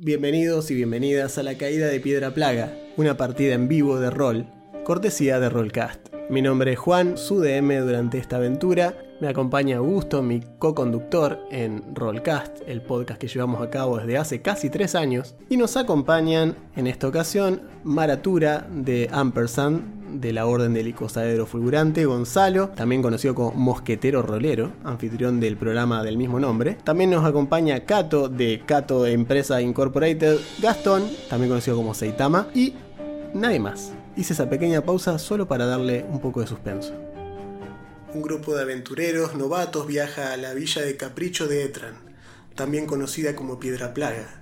Bienvenidos y bienvenidas a La Caída de Piedra Plaga, una partida en vivo de rol, cortesía de Rollcast. Mi nombre es Juan, su DM durante esta aventura. Me acompaña Augusto, mi co-conductor en Rollcast, el podcast que llevamos a cabo desde hace casi tres años. Y nos acompañan en esta ocasión Maratura de Ampersand, de la Orden del Icosaedro Fulgurante, Gonzalo, también conocido como Mosquetero Rolero, anfitrión del programa del mismo nombre. También nos acompaña Cato de Cato Empresa Incorporated, Gastón, también conocido como Seitama, y nadie más. Hice esa pequeña pausa solo para darle un poco de suspenso. Un grupo de aventureros novatos viaja a la villa de Capricho de Etran, también conocida como Piedra Plaga,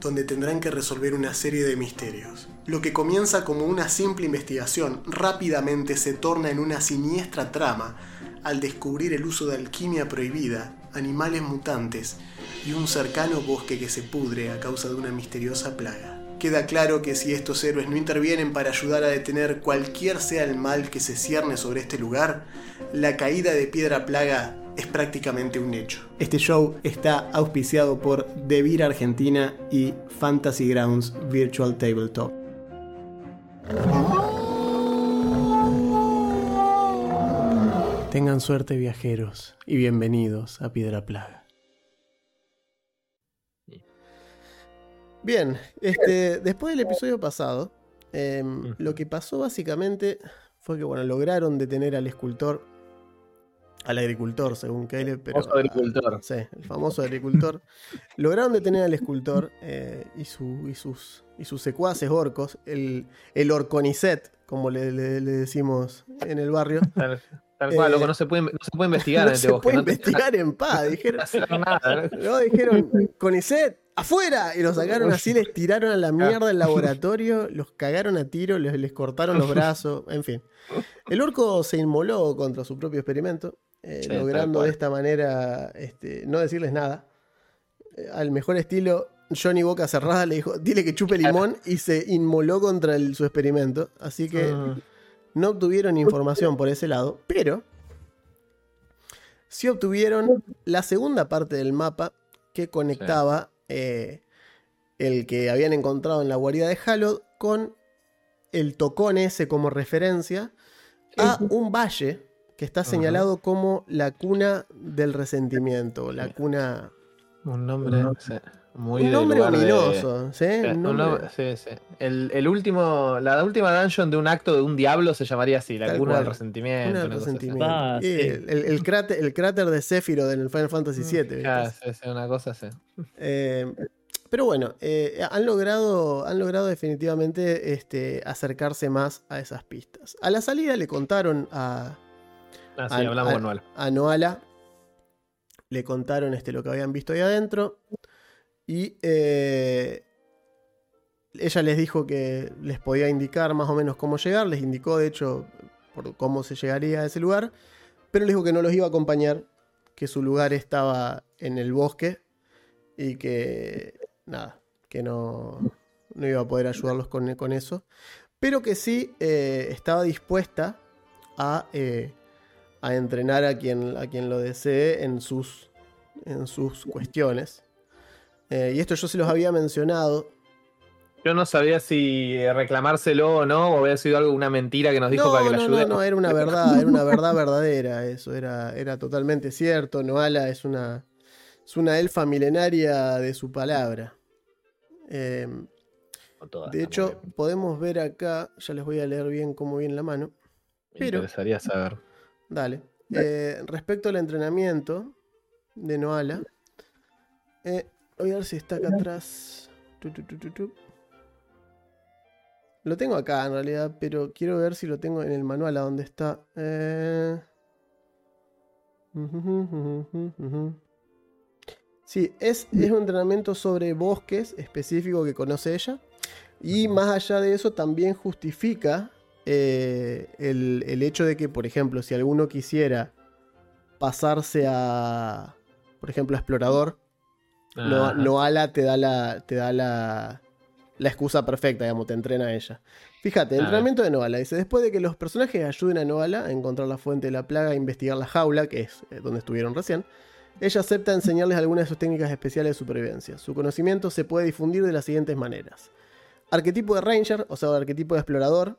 donde tendrán que resolver una serie de misterios. Lo que comienza como una simple investigación rápidamente se torna en una siniestra trama al descubrir el uso de alquimia prohibida, animales mutantes y un cercano bosque que se pudre a causa de una misteriosa plaga. Queda claro que si estos héroes no intervienen para ayudar a detener cualquier sea el mal que se cierne sobre este lugar, la caída de Piedra Plaga es prácticamente un hecho. Este show está auspiciado por Devir Argentina y Fantasy Grounds Virtual Tabletop. Tengan suerte viajeros y bienvenidos a Piedra Plaga. Bien, este, después del episodio pasado, em, lo que pasó básicamente fue que bueno, lograron detener al escultor, al agricultor, según Caleb, pero. Famoso agricultor. sí, el famoso agricultor. lograron detener al escultor eh, y, su- y sus, y sus secuaces orcos, el, el orconicet, como le, le- le decimos en el barrio. Tal, tal cual, Eh, loco, no se puede, no se puede investigar no en este se bosque. puede no te- investigar en paz, dijeron. no nada. ¿no? No, dijeron, Conicet, afuera. Y los sacaron así, les tiraron a la mierda el laboratorio, los cagaron a tiro, les, les cortaron los brazos, en fin. El orco se inmoló contra su propio experimento, eh, Sí, logrando de esta manera este, no decirles nada. Eh, al mejor estilo, Johnny Boca Cerrada le dijo, dile que chupe limón y se inmoló contra el- su experimento. Así que Mm, no obtuvieron información por ese lado, pero sí obtuvieron la segunda parte del mapa que conectaba eh, el que habían encontrado en la guarida de Halo con el tocón ese como referencia a un valle que está señalado como la cuna del resentimiento, la cuna... un nombre sí, muy un nombre de- ominoso, ¿sí? Sí, Un un nombre- nombre- sí, sí. El, el último, la última dungeon de un acto de un diablo se llamaría así, la Tal cuna cual. del resentimiento. Cuna del resentimiento. Ah, sí. el, el- el cráter, el cráter de el Final Fantasy VII. ¿viste? Ah, sí, sí, una cosa así. Eh, pero bueno, eh, han, logrado, han logrado definitivamente este, acercarse más a esas pistas. A la salida le contaron a, Ah, sí, Al- hablamos con Noel. a Noala, le contaron este, lo que habían visto ahí adentro y eh, ella les dijo que les podía indicar más o menos cómo llegar, les indicó de hecho por cómo se llegaría a ese lugar, pero les dijo que no los iba a acompañar, que su lugar estaba en el bosque y que nada, que no, no iba a poder ayudarlos con, con eso, pero que sí eh, estaba dispuesta a, eh, a entrenar a quien, a quien lo desee en sus, en sus cuestiones. Eh, y esto yo se los había mencionado. Yo no sabía si reclamárselo o no, o había sido algo, una mentira que nos dijo No, para que la no, no, ayudemos. no, era una verdad, era una verdad verdadera, eso era, era totalmente cierto. Noala es una, es una elfa milenaria de su palabra. Eh, No todas, de hecho, podemos ver acá, ya les voy a leer bien cómo viene la mano. Me pero- interesaría saber. Dale. Eh, respecto al entrenamiento de Noala, eh, voy a ver si está acá atrás. Tu, tu, tu, tu, tu. Lo tengo acá en realidad, pero quiero ver si lo tengo en el manual a dónde está. Eh... Sí, es, es un entrenamiento sobre bosques específico que conoce ella. Y más allá de eso, también justifica eh, el, el hecho de que, por ejemplo, si alguno quisiera pasarse a, por ejemplo, a explorador, no. Noala te da la, te da la, la excusa perfecta, digamos, te entrena a ella. Fíjate, Ah. entrenamiento de Noala. Dice, después de que los personajes ayuden a Noala a encontrar la fuente de la plaga e investigar la jaula, que es eh, donde estuvieron recién, Ella acepta enseñarles algunas de sus técnicas especiales de supervivencia. Su conocimiento se puede difundir de las siguientes maneras. Arquetipo de Ranger, o sea, arquetipo de explorador.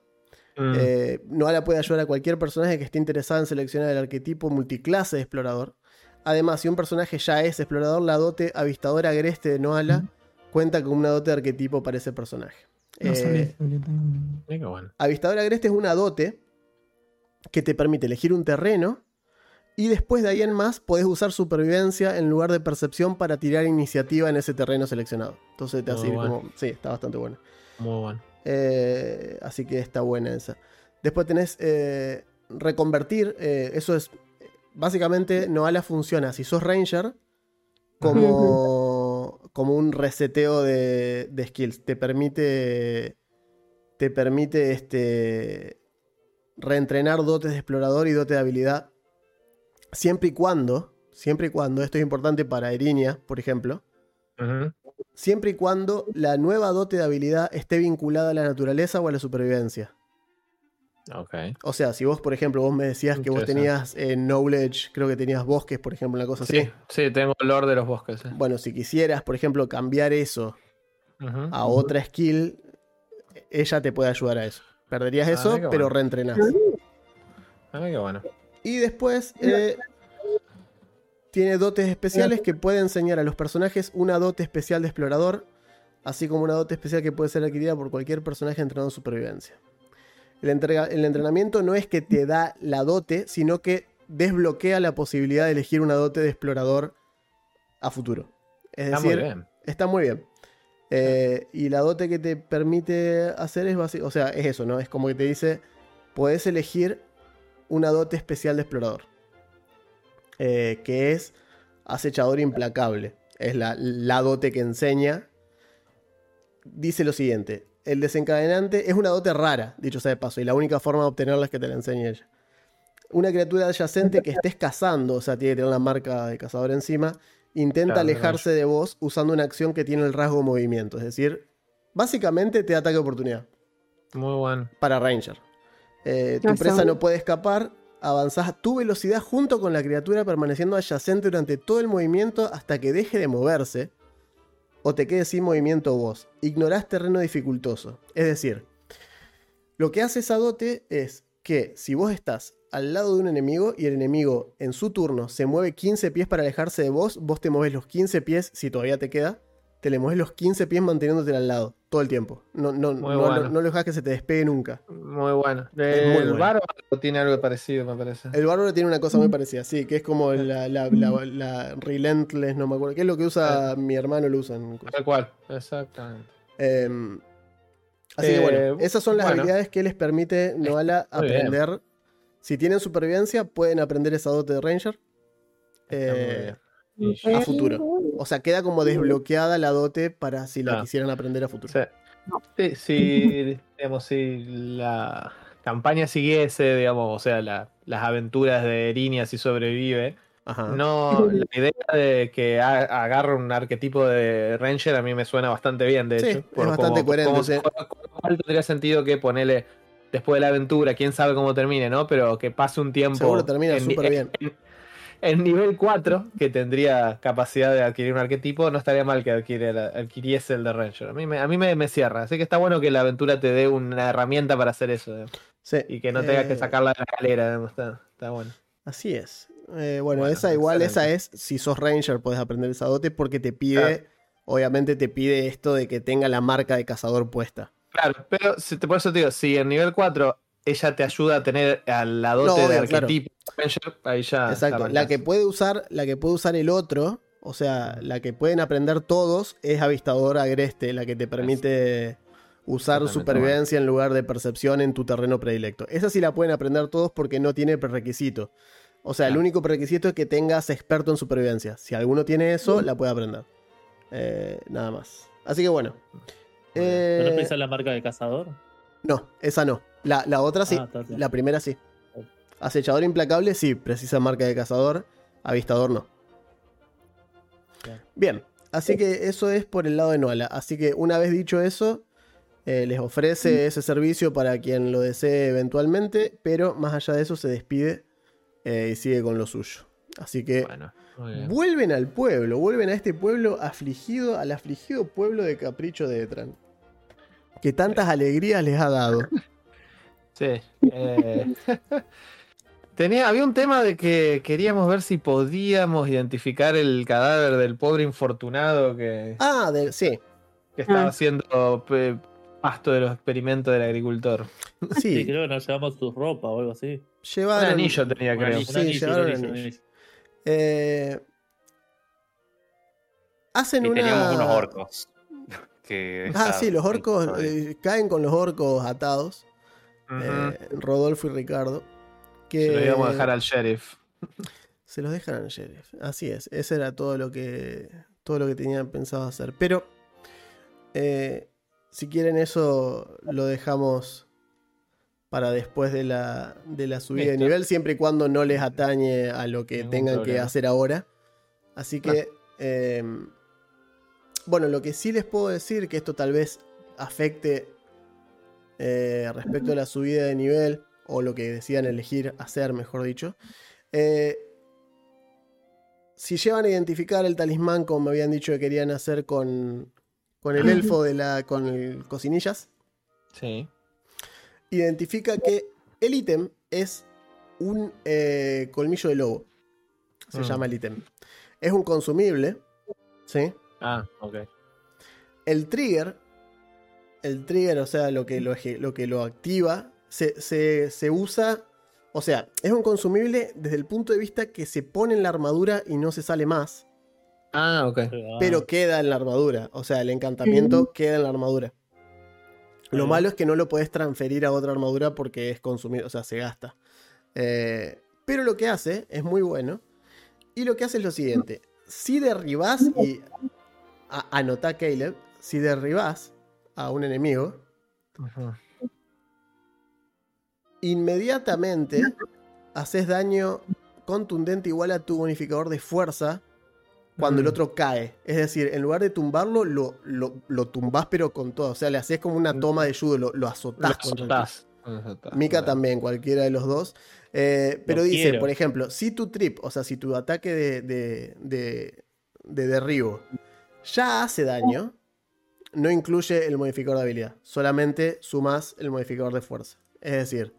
Mm, Eh, Noala puede ayudar a cualquier personaje que esté interesado en seleccionar el arquetipo multiclase de explorador. Además, si un personaje ya es explorador, la dote avistadora agreste de Noala cuenta con una dote de arquetipo para ese personaje. No Eh, sabía esa habilidad. mira qué bueno. Avistador agreste es una dote que te permite elegir un terreno y después de ahí en más podés usar supervivencia en lugar de percepción para tirar iniciativa en ese terreno seleccionado. Entonces te hace como... Sí, está bastante bueno. Muy bueno. Eh, así que está buena esa. Después tenés eh, reconvertir. eh, eso es... Básicamente Noala funciona si sos ranger como, como un reseteo de, de skills. Te permite... Te permite este, reentrenar dotes de explorador y dotes de habilidad. Siempre y cuando... Siempre y cuando, esto es importante para Erinia, por ejemplo, Ujú. Siempre y cuando la nueva dote de habilidad esté vinculada a la naturaleza o a la supervivencia. Ok. O sea, si vos, por ejemplo, vos me decías que vos tenías eh, knowledge, creo que tenías bosques, por ejemplo, una cosa Sí, así. sí, tengo el Lord de los bosques. sí. Bueno, si quisieras, por ejemplo, cambiar eso a otra skill, ella te puede ayudar a eso. Perderías Ah, eso, pero bueno. reentrenás. Ah, qué bueno. Y después eh, tiene dotes especiales que puede enseñar a los personajes una dote especial de explorador, así como una dote especial que puede ser adquirida por cualquier personaje entrenado en supervivencia. El, entrega- el entrenamiento no es que te da la dote, sino que desbloquea la posibilidad de elegir una dote de explorador a futuro. Es Está decir, muy bien. Está muy bien. Eh, y la dote que te permite hacer es básico, o sea, es eso, ¿no? Es como que te dice, puedes elegir una dote especial de explorador. Eh, que es acechador implacable. Es la, la dote que enseña. Dice lo siguiente. El desencadenante es una dote rara, dicho sea de paso, y la única forma de obtenerla es que te la enseñe ella. Una criatura adyacente que estés cazando, o sea, tiene que tener la marca de cazador encima, intenta Claro, alejarse de vos usando una acción que tiene el rasgo movimiento. Es decir, básicamente te ataque oportunidad Muy bueno. para Ranger. Eh, tu presa no puede escapar, avanzás tu velocidad junto con la criatura permaneciendo adyacente durante todo el movimiento hasta que deje de moverse o te quedes sin movimiento vos. Ignorás terreno dificultoso. Es decir, lo que hace esa dote es que si vos estás al lado de un enemigo y el enemigo en su turno se mueve 15 pies para alejarse de vos, vos te mueves los 15 pies si todavía te queda. Te le mueves los 15 pies manteniéndote al lado, todo el tiempo. No, no, no, bueno. no, no lo dejas que se te despegue nunca. Muy bueno. Es muy el bueno. bárbaro tiene algo parecido, me parece. El bárbaro tiene una cosa muy parecida, sí, que es como la, la, la- la Relentless, no me acuerdo. Que es lo que usa mi hermano, lo usan. Tal cual. Exactamente. Eh, así que Eh, bueno, esas son las bueno. habilidades que les permite Noala Muy bien. aprender. Si tienen supervivencia, pueden aprender esa dote de Ranger. Eh, a futuro. O sea, queda como desbloqueada la dote para si la Ah. quisieran aprender a futuro. Sí. Sí, si, digamos, si la campaña siguiese, digamos, o sea, la- las aventuras de Erinia si sobrevive, Ajá. no, la idea de que agarre un arquetipo de Ranger a mí me suena bastante bien, de Sí, hecho. es bastante coherente, como- sí. cual tendría sentido que ponerle después de la aventura, quién sabe cómo termine, ¿no? Pero que pase un tiempo. Seguro termina súper bien. en- en nivel 4, que tendría capacidad de adquirir un arquetipo, no estaría mal que adquiriera- adquiriese el de Ranger. A mí, me, a mí me, me cierra. Así que está bueno que la aventura te dé una herramienta para hacer eso. digamos, Sí, Y que no tengas eh, que sacarla de la galera. digamos, Está, está bueno. Así es. Eh, bueno, Bueno, esa igual, esa es, si sos Ranger puedes aprender esa dote porque te pide, Claro. obviamente te pide esto de que tenga la marca de cazador puesta. Claro, pero si te, por eso te digo, si en nivel 4 ella te ayuda a tener a la dote No, de obvio, arquetipo Ranger, ahí ya. Exacto. La que puede usar, la que puede usar el otro, o sea, la que pueden aprender todos es avistador agreste, la que te permite usar Totalmente, supervivencia en lugar de percepción en tu terreno predilecto. Esa sí la pueden aprender todos porque no tiene prerequisito. O sea, el único prerequisito es que tengas experto en supervivencia. Si alguno tiene eso, la puede aprender. Eh, nada más. Así que bueno. ¿No Eh, precisa la marca de cazador? no, esa no. La, la otra sí. Ah, la primera sí. Acechador implacable sí, precisa marca de cazador. Avistador no. Bien. Bien, así que eso es por el lado de Noala. Así que una vez dicho eso, eh, les ofrece ese servicio para quien lo desee eventualmente, pero más allá de eso se despide eh, y sigue con lo suyo. Así que Bueno, vuelven al pueblo, vuelven a este pueblo afligido, al afligido pueblo de Capricho de Etran. Que tantas alegrías les ha dado. Sí. eh, Tenía, había un tema de que queríamos ver si podíamos identificar el cadáver del pobre infortunado que, Ah, de- sí, que estaba Ah. haciendo pe- pasto de los experimentos del agricultor. Sí, sí, creo que nos llevamos su ropa o algo así. Un anillo tenía, creo. anillo, Sí, un anillo, llevaron un anillo, eh, hacen Y una... teníamos unos orcos. Que Ah, sí, los orcos eh, caen con los orcos atados. Eh, Rodolfo y Ricardo. Que Se lo íbamos a dejar al sheriff. se los dejan al sheriff. Así es, ese era todo lo que todo lo que tenían pensado hacer. Pero eh, si quieren eso lo dejamos para después de la, de la subida de nivel, siempre y cuando no les atañe a lo que Ningún tengan que hacer ahora. Así que, eh, bueno, lo que sí les puedo decir, que esto tal vez afecte eh, respecto a la subida de nivel, o lo que decían elegir hacer, mejor dicho. eh, si llevan a identificar el talismán como me habían dicho que querían hacer con, con el elfo de la. con el cocinillas, Sí. identifica que el ítem es un eh, colmillo de lobo. Se Mm. llama el ítem. Es un consumible. ¿Sí? Ah, ok. El trigger. El trigger, o sea, lo que lo, que lo activa, se, se- se usa. O sea, es un consumible desde el punto de vista que se pone en la armadura y no se sale más. Ah, ok. Ah, pero queda en la armadura. O sea, el encantamiento queda en la armadura. Lo malo es que no lo podés transferir a otra armadura porque es consumido, o sea, se gasta. Eh, pero lo que hace es muy bueno. Y lo que hace es lo siguiente: si derribás, y a- anotá Caleb, si derribás a un enemigo, inmediatamente haces daño contundente igual a tu bonificador de fuerza cuando el otro cae. Es decir, en lugar de tumbarlo, lo, lo, lo tumbás pero con todo. O sea, le haces como una toma de judo, lo, lo azotás. Lo azotás, Mika también, cualquiera de los dos. Eh, pero dice, quiero. por ejemplo, si tu trip, o sea, si tu ataque de, de, de- de derribo ya hace daño, no incluye el modificador de habilidad. Solamente sumas el modificador de fuerza. Es decir,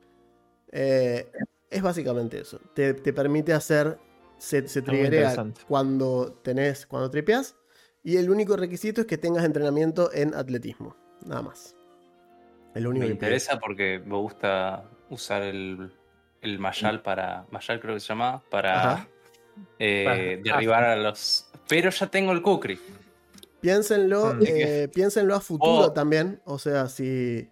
eh, es básicamente eso. Te, te permite hacer. Se, se triggerea cuando tenés. Cuando tripeas. Y el único requisito es que tengas entrenamiento en atletismo. Nada más. El único Me que interesa porque me gusta usar el, el Mayal para. Mayal creo que se llama. Para eh, Para- derribar a los. Pero ya tengo el Kukri. Piénsenlo, Mm. eh, piénsenlo a futuro O- también. O sea, si,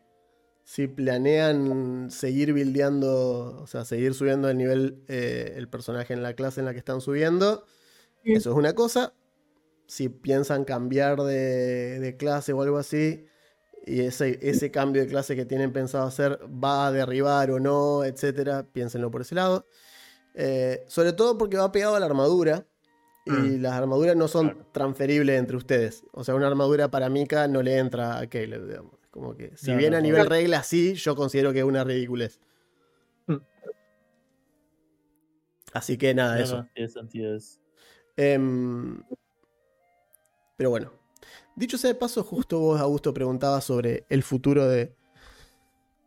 si planean seguir buildeando, o sea, seguir subiendo el nivel, eh, el personaje en la clase en la que están subiendo, Mm. eso es una cosa. Si piensan cambiar de, de clase o algo así, y ese, ese cambio de clase que tienen pensado hacer va a derribar o no, etcétera, piénsenlo por ese lado. Eh, sobre todo porque va pegado a la armadura. Y Mm. las armaduras no son Claro. transferibles entre ustedes. O sea, una armadura para Mika no le entra a Caleb, digamos. Como que, si No, bien no, a no. nivel regla sí, yo considero que es una ridiculez. Mm. Así que nada, no, eso. no, tiene sentido eso. Em, pero bueno. Dicho sea de paso, justo vos, Augusto, preguntabas sobre el futuro de,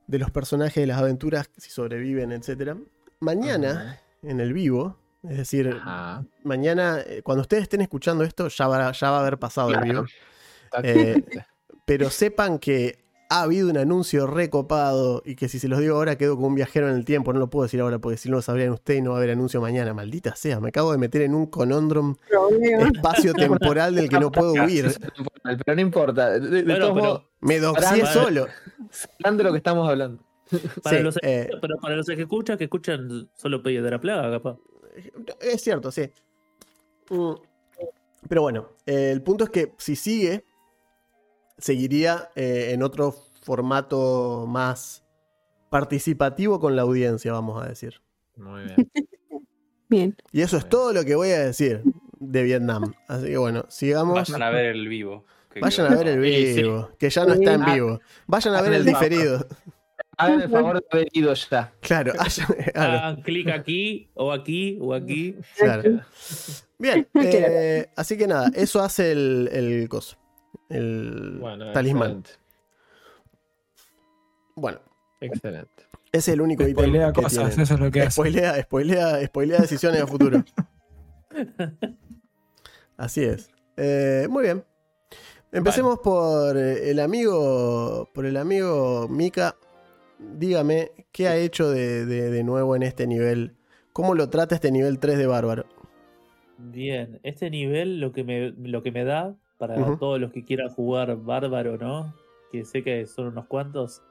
de los personajes de las aventuras, si sobreviven, etc. Mañana, en el vivo, es decir, Ajá. mañana, eh, cuando ustedes estén escuchando esto, ya va, ya va a haber pasado el vivo. Exactamente. Pero sepan que ha habido un anuncio recopado y que si se los digo ahora quedo como un viajero en el tiempo. No lo puedo decir ahora porque si no lo sabrían ustedes y no va a haber anuncio mañana. Maldita sea, me acabo de meter en un conondrum espacio temporal del que no puedo huir. Pero no importa. De, de Bueno, todos pero- modos, Me doxié solo. hablan de lo que estamos hablando. Para Sí, los, eh, pero para los que escuchan, que escuchan solo Pedro de la Plaga, capaz. Es cierto, sí. Mm, Pero bueno, eh, el punto es que si sigue, seguiría eh, en otro formato más participativo con la audiencia, vamos a decir. Muy bien. Bien. Y eso es todo lo que voy a decir de Vietnam. Así que bueno, sigamos. Vayan a ver el vivo. Vayan a ver el Sí, sí. vivo, que ya no está en Ah, vivo. Vayan a ver en el diferido. Hagan el favor de haber ido ya. Claro, Hagan clic aquí, o aquí, o aquí. claro. Bien, eh, así que nada, eso hace el, el coso. El Bueno, talismán. excelente. Bueno, Excelente. ese es el único ítem Spoilea que cosas, tienen. eso es lo que hace. Spoilea, spoilea, spoilea decisiones a futuro. Así es. Eh, muy bien. Empecemos por el amigo. Por el amigo Mika. Dígame, ¿qué ha hecho de, de- de nuevo en este nivel? ¿Cómo lo trata este nivel 3 de Bárbaro? Bien, este nivel lo que me, lo que me da para todos los que quieran jugar bárbaro, ¿no? Que sé que son unos cuantos.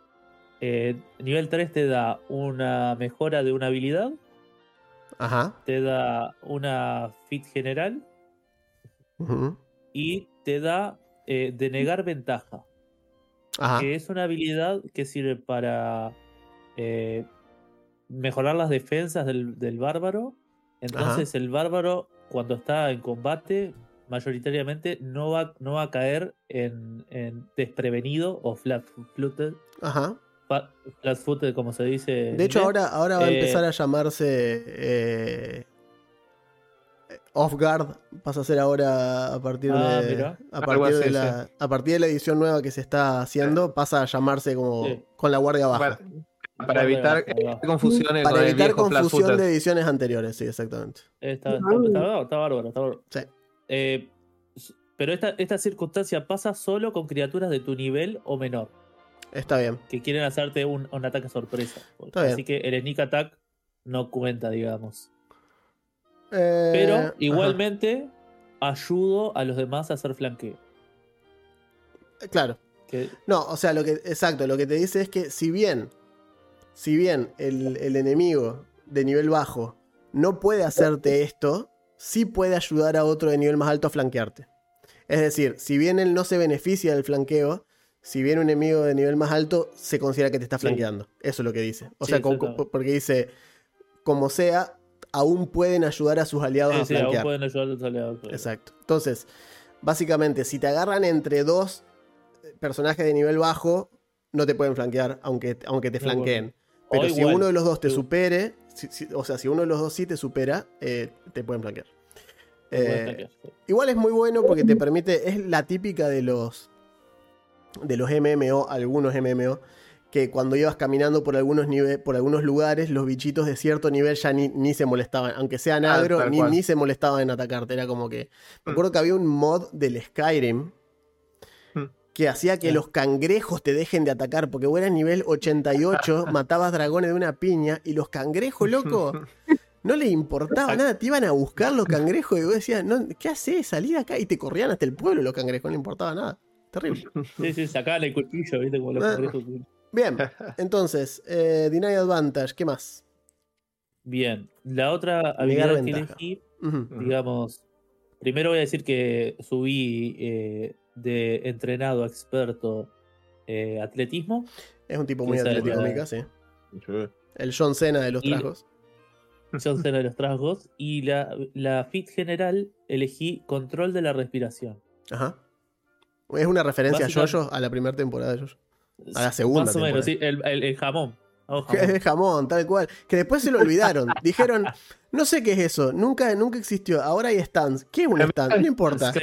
eh, nivel 3 te da una mejora de una habilidad, Ajá. te da una fit general ujú, y te da eh, denegar ventaja, Ajá. que es una habilidad que sirve para eh, mejorar las defensas del, del bárbaro. Entonces el bárbaro cuando está en combate mayoritariamente no va, no va a caer en, en desprevenido o flat-footed, Ajá. fa- flat-footed como se dice. De hecho, inglés. ahora, ahora va a Eh, empezar a llamarse. eh, Off Guard pasa a ser ahora a partir Ah, de mira. a partir de la a partir de la edición nueva que se está haciendo pasa a llamarse como Sí. con la guardia baja Para, para evitar va. confusiones con para el evitar viejo confusión de ediciones anteriores sí exactamente Está, está- está- está bárbaro, está bárbaro. Sí. Eh, pero esta, esta circunstancia pasa solo con criaturas de tu nivel o menor, está bien que quieren hacerte un, un ataque sorpresa. Está bien. Así que el sneak attack no cuenta, digamos. Eh, Pero ajá. igualmente ayudo a los demás a hacer flanqueo. claro Que, no o sea lo que exacto lo que te dice es que si bien si bien el, el enemigo de nivel bajo no puede hacerte esto sí puede ayudar a otro de nivel más alto a flanquearte es decir si bien él no se beneficia del flanqueo si bien un enemigo de nivel más alto se considera que te está Sí. flanqueando eso es lo que dice o Sí, sea como- porque dice como sea aún pueden ayudar a sus aliados sí, a sí, aún pueden ayudar a los aliados. Exacto. Entonces, básicamente, si te agarran entre dos personajes de nivel bajo, no te pueden flanquear, aunque, aunque te No, flanqueen. bueno. Pero O si igual, uno de los dos te supere, si- si- o sea, si uno de los dos sí te supera, eh, te pueden flanquear. Eh, igual es muy bueno porque te permite, es la típica de los de los MMO, algunos MMO, que cuando ibas caminando por algunos nive- por algunos lugares, los bichitos de cierto nivel ya ni, ni se molestaban, aunque sean Ah, agro, ni, ni se molestaban en atacarte. Era como que. Me Mm. acuerdo que había un mod del Skyrim Mm. que hacía que los cangrejos te dejen de atacar, porque vos eras nivel 88, matabas dragones de una piña, y los cangrejos, loco, no le importaba nada, te iban a buscar los cangrejos, y vos decías, no, ¿qué haces? Salí de acá, y te corrían hasta el pueblo los cangrejos, no le importaba nada. Terrible. Sí, sí, sacaban el cuchillo, ¿viste? Como los Ah. cangrejos. Bien, entonces, eh, Deny Advantage, ¿qué más? Bien, la otra habilidad que elegí, Ujú. digamos, primero voy a decir que subí eh, de entrenado a experto eh, atletismo. Es un tipo muy atlético, Mika, sí. El John Cena de los tragos. Son cero de los trasgos. Y la, la fit general elegí control de la respiración. Ajá. Es una referencia a Jojo a la primera temporada de Jojo. A la segunda Más o menos, sí, el, el- el jamón. Que jamón. es jamón, tal cual. Que después se lo olvidaron. Dijeron, no sé qué es eso, nunca, nunca existió. Ahora hay stands. ¿Qué es un stand? No importa. Sí,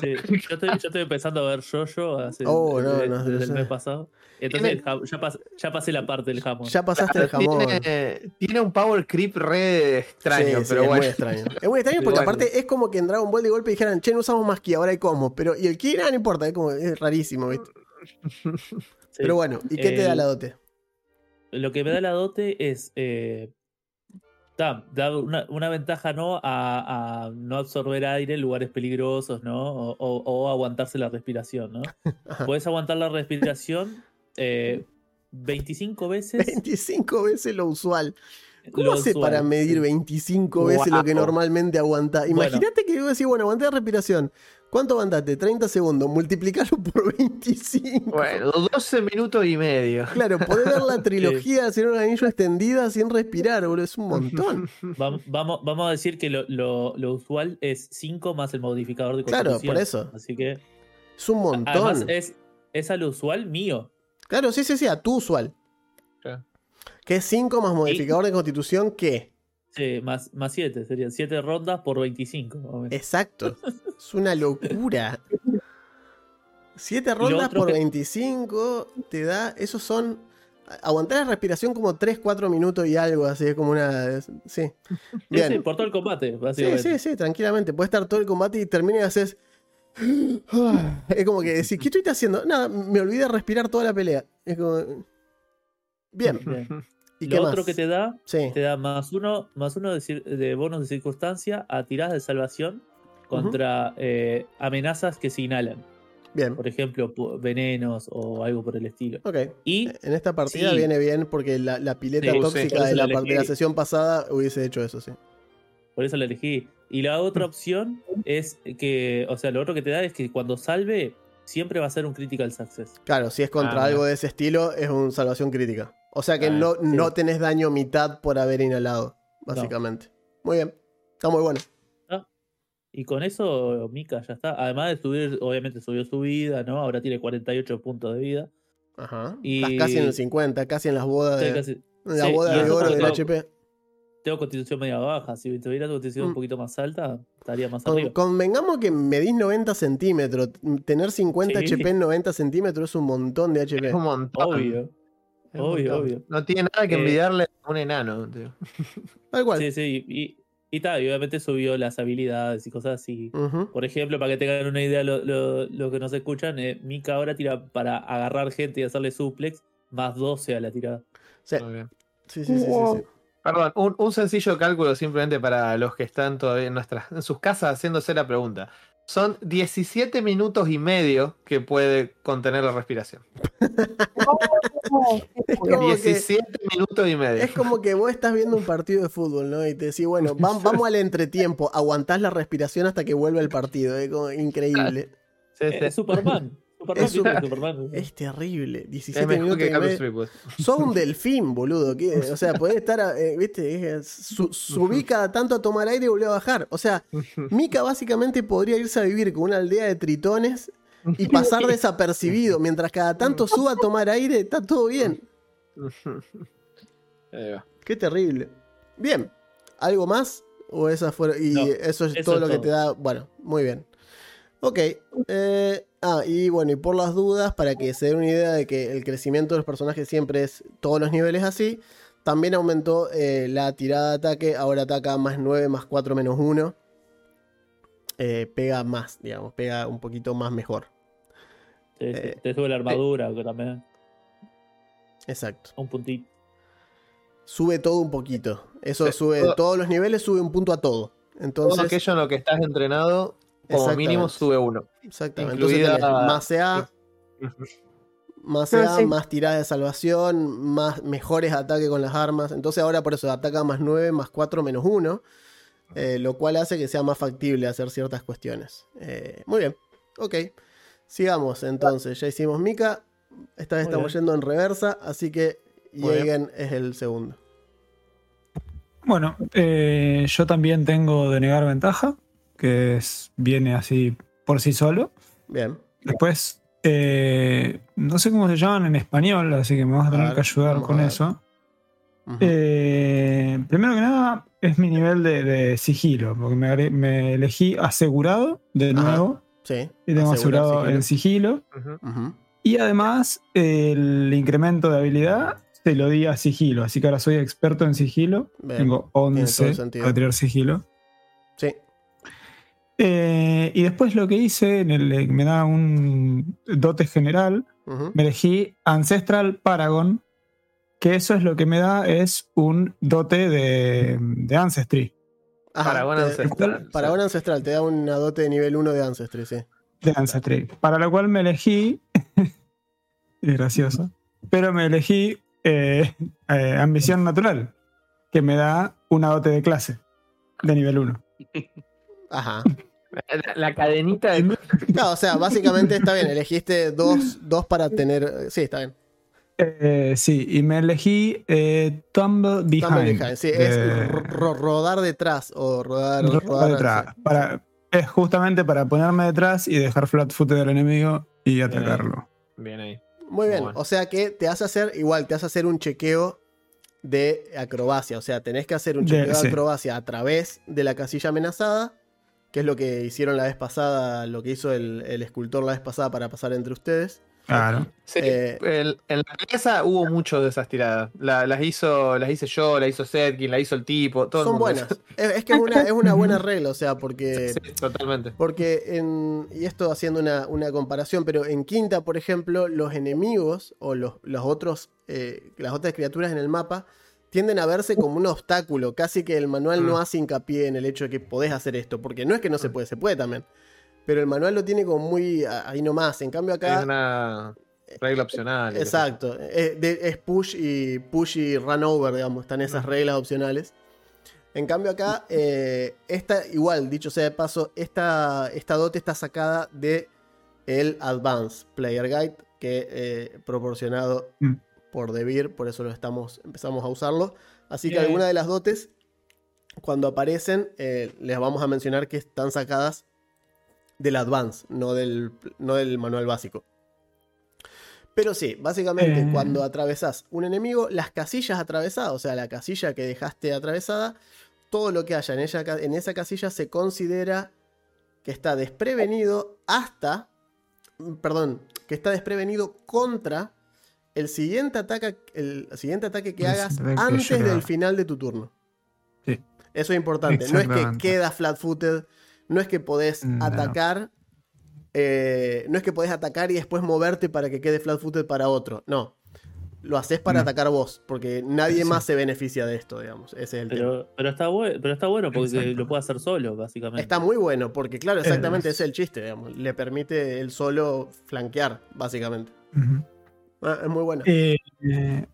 sí. Yo, estoy, yo estoy empezando a ver Jojo hace Oh, no, desde- no, el mes pasado. Entonces el jam- ya, pas- ya pasé la parte del jamón. Ya pasaste el jamón. Tiene, tiene un power creep re extraño, Sí, sí, pero es bueno. muy extraño. Es muy extraño porque bueno. aparte es como que en Dragon Ball de golpe dijeran, che, no usamos más ki, ahora hay como. Pero, y el ki, nada, no importa, es como, es rarísimo, ¿viste? Sí. Pero bueno, ¿y qué te da El- la dote? Lo que me da la dote es. eh, da, da una, una ventaja ¿no? A, a no absorber aire en lugares peligrosos, ¿no? O, o- o aguantarse la respiración, ¿no? Puedes aguantar la respiración eh, 25 veces. 25 veces lo usual. ¿Cómo hace usual, para medir sí. 25 veces lo que normalmente aguanta? Bueno. Imagínate que vos decís, bueno, aguanté la respiración. ¿Cuánto aguantaste? 30 segundos. Multiplicalo por 25. Bueno, 12 minutos y medio. Claro, podés ver la trilogía hacer un anillo extendida sin respirar, boludo. Es un montón. Vam- Vamos, vamos a decir que lo, lo- lo usual es 5 más el modificador de Claro, constitución. por eso. Así que. Es un montón. Además, es, es a lo usual mío. Claro, sí, sí, sí, a tu usual. Que es 5 más modificador de constitución, ¿qué? Sí, más, más 7, serían 7 rondas por 25. más o menos. Exacto. es una locura. 7 lo rondas por que- 25 te da. Esos son. Aguantar la respiración como 3, 4 minutos y algo, así es como una. Sí. Sí, Bien. sí, por todo el combate, Sí, básicamente. sí, sí, tranquilamente. Puede estar todo el combate y termina y haces. Es como que decís, ¿qué estoy haciendo? Nada, me olvidé de respirar toda la pelea. Es como. Bien. Bien. ¿Y qué Lo más? otro que te da, Sí. te da más uno, más uno de, bonos de circunstancia a tiradas de salvación contra eh, amenazas que se inhalan. Bien. Por ejemplo, venenos o algo por el estilo. Ok. Y En esta partida Sí. viene bien porque la, la pileta Sí, tóxica de, la, la par- de la elegí. sesión pasada hubiese hecho eso, sí. por eso la elegí. Y la otra opción es que, o sea, lo otro que te da es que cuando salve, siempre va a ser un critical success. Claro, si es contra Ah, algo de ese estilo, es un salvación crítica. O sea que Ah, no, sí. no tenés daño mitad por haber inhalado, básicamente. Muy bien. Está muy bueno. Y con eso, Mika ya está. Además de subir, obviamente subió su vida, ¿no? Ahora tiene 48 puntos de vida. Ajá. Y- Estás casi en el 50, casi en las bodas de, casi- en la sí, boda de oro del tengo- HP. Tengo constitución media baja. Si tuviera constitución Mm. un poquito más alta, estaría más Con- arriba. convengamos que medís 90 centímetros. Tener 50 Sí. HP en 90 centímetros es un montón de HP. Es un montón. Obvio. Obvio, montón. obvio. No tiene nada que Eh, envidiarle a un enano. tío. Tal cual. Sí, sí. Y, y tal, y obviamente subió las habilidades y cosas así. Por ejemplo, para que tengan una idea lo, lo- lo que nos escuchan, eh, Mika ahora tira para agarrar gente y hacerle suplex más 12 a la tirada. Sí. Sí, sí, sí, sí, sí. Perdón, un, un sencillo cálculo simplemente para los que están todavía en, nuestras, en sus casas haciéndose la pregunta. Son 17 minutos y medio que puede contener la respiración. Es como que- 17 minutos y medio. Es como que vos estás viendo un partido de fútbol, ¿no? Y te decís, bueno, vam- vamos al entretiempo, aguantás la respiración hasta que vuelva el partido. Es como increíble. Sí, sí. Eh, Es Superman. Es ¿viste? Super- Superman. Es terrible. Es 17 mejor minutos que. Sos un delfín, boludo. ¿qué? O sea, podés estar, eh, viste, Es- su- subí cada tanto a tomar aire y volví a bajar. O sea, Mika básicamente podría irse a vivir con una aldea de tritones y pasar desapercibido. Mientras cada tanto suba a tomar aire, está todo bien. Ahí va. Qué terrible. Bien. ¿Algo más? ¿O esas fueron.? Y No, eso es eso todo es lo que te da. Bueno, muy bien. Ok. eh, ah, y bueno, y por las dudas, para que se den una idea de que el crecimiento de los personajes siempre es todos los niveles así. También aumentó eh, la tirada de ataque. Ahora ataca más 9, más 4, menos 1. Eh, pega más, digamos. Pega un poquito más mejor. Sí, sí. eh, Te sube la armadura, que también. Exacto. Un puntito. Sube todo un poquito. Eso Sí, sube. todo- Todos los niveles sube un punto a todo. Todo Entonces. aquello en lo que estás entrenado, como mínimo sube uno. Exactamente. Incluida- Entonces tenés más CA, más Ah, sí. más tiradas de salvación, más mejores ataques con las armas. Entonces ahora por eso ataca más 9, más 4, menos 1. eh, lo cual hace que sea más factible hacer ciertas cuestiones. Eh, muy bien. Ok. Sigamos entonces. Ya hicimos Mika. Esta vez Muy estamos bien. yendo en reversa. Así que. Jägen es el segundo. Bueno, eh, yo también tengo denegar ventaja, que es, viene así por sí solo. Bien. Después, eh, no sé cómo se llaman en español, así que me vas a tener ver, que ayudar con eso. Eh, primero que nada, es mi nivel de, de sigilo, porque me, elegí asegurado de Ajá. nuevo, sí. y tengo asegurado sigilo. el sigilo. Y además, el incremento de habilidad se lo di a sigilo, así que ahora soy experto en sigilo. Bien. Tengo todo el 11 sentido. para tirar sigilo. Sí. Eh, y después lo que hice, en el, me da un dote general, me elegí Ancestral Paragon, que eso es lo que me da, es un dote de, de Ancestry. Ajá, Paragon te- ancestral. Paragon ancestral, te da una dote de nivel 1 de Ancestry, sí. De Ancestry. Para lo cual me elegí. gracioso. Pero me elegí eh, eh, Ambición Natural, que me da una dote de clase de nivel 1. Ajá. La, la cadenita de. No, o sea, básicamente está bien, elegiste dos, dos para tener. Sí, está bien. Eh, sí, y me elegí eh, Tumble Behind. Tumble behind, Sí, es ro- rodar detrás o rodar, rodar rodar detrás. sí. Para, es justamente para ponerme detrás y dejar flat footed al enemigo y atacarlo. Bien ahí. Muy bien, Bueno. o sea que te hace hacer, igual, te hace hacer un chequeo de acrobacia. O sea, tenés que hacer un chequeo de, sí. acrobacia a través de la casilla amenazada, que es lo que hicieron la vez pasada, lo que hizo el, el escultor la vez pasada para pasar entre ustedes. Claro. Sí, Eh, el- en la cabeza hubo mucho de esas tiradas. La- las hizo, las hice yo, la hizo Setkin, la hizo el tipo, todo el Son mundo. buenas. Es, es que es una, es una buena regla, o sea, porque... Sí, totalmente. Porque en, y esto haciendo una, una comparación, pero en quinta, por ejemplo, los enemigos o los, los otros, eh, las otras criaturas en el mapa tienden a verse como un obstáculo. Casi que el manual no Mm. hace hincapié en el hecho de que podés hacer esto, porque no es que no se puede, se puede también. Pero el manual lo tiene como muy ahí nomás. En cambio acá... Es una regla opcional. yo. Exacto. Es, push y push y run over, digamos. Están esas reglas opcionales. En cambio acá, eh, esta, igual, dicho sea de paso, esta, esta dote está sacada de el Advanced Player Guide, que eh, proporcionado Mm. Por Devir, por eso lo estamos, empezamos a usarlo. Así que Bien. algunas de las dotes, cuando aparecen, eh, les vamos a mencionar que están sacadas del Advance, no del, no del manual básico. Pero sí, básicamente Eh. cuando atravesás un enemigo, las casillas atravesadas, o sea, la casilla que dejaste atravesada, todo lo que haya en, ella, en esa casilla se considera que está desprevenido hasta, perdón, que está desprevenido contra el siguiente ataque, el siguiente ataque que El hagas que antes del final de tu turno. Sí. Eso es importante. No es que queda flat-footed, no es que podés No. atacar, eh, no es que podés atacar y después moverte para que quede flat-footed para otro. No. Lo haces para No. atacar vos, porque nadie Sí. más se beneficia de esto, digamos. Ese es el tema. Pero, pero está bueno, pero está bueno porque Exacto. lo puede hacer solo, básicamente. Está muy bueno, porque claro, exactamente Es- ese es el chiste, digamos. Le permite él solo flanquear, básicamente. Ujú. Ah, es muy bueno. Eh, eh,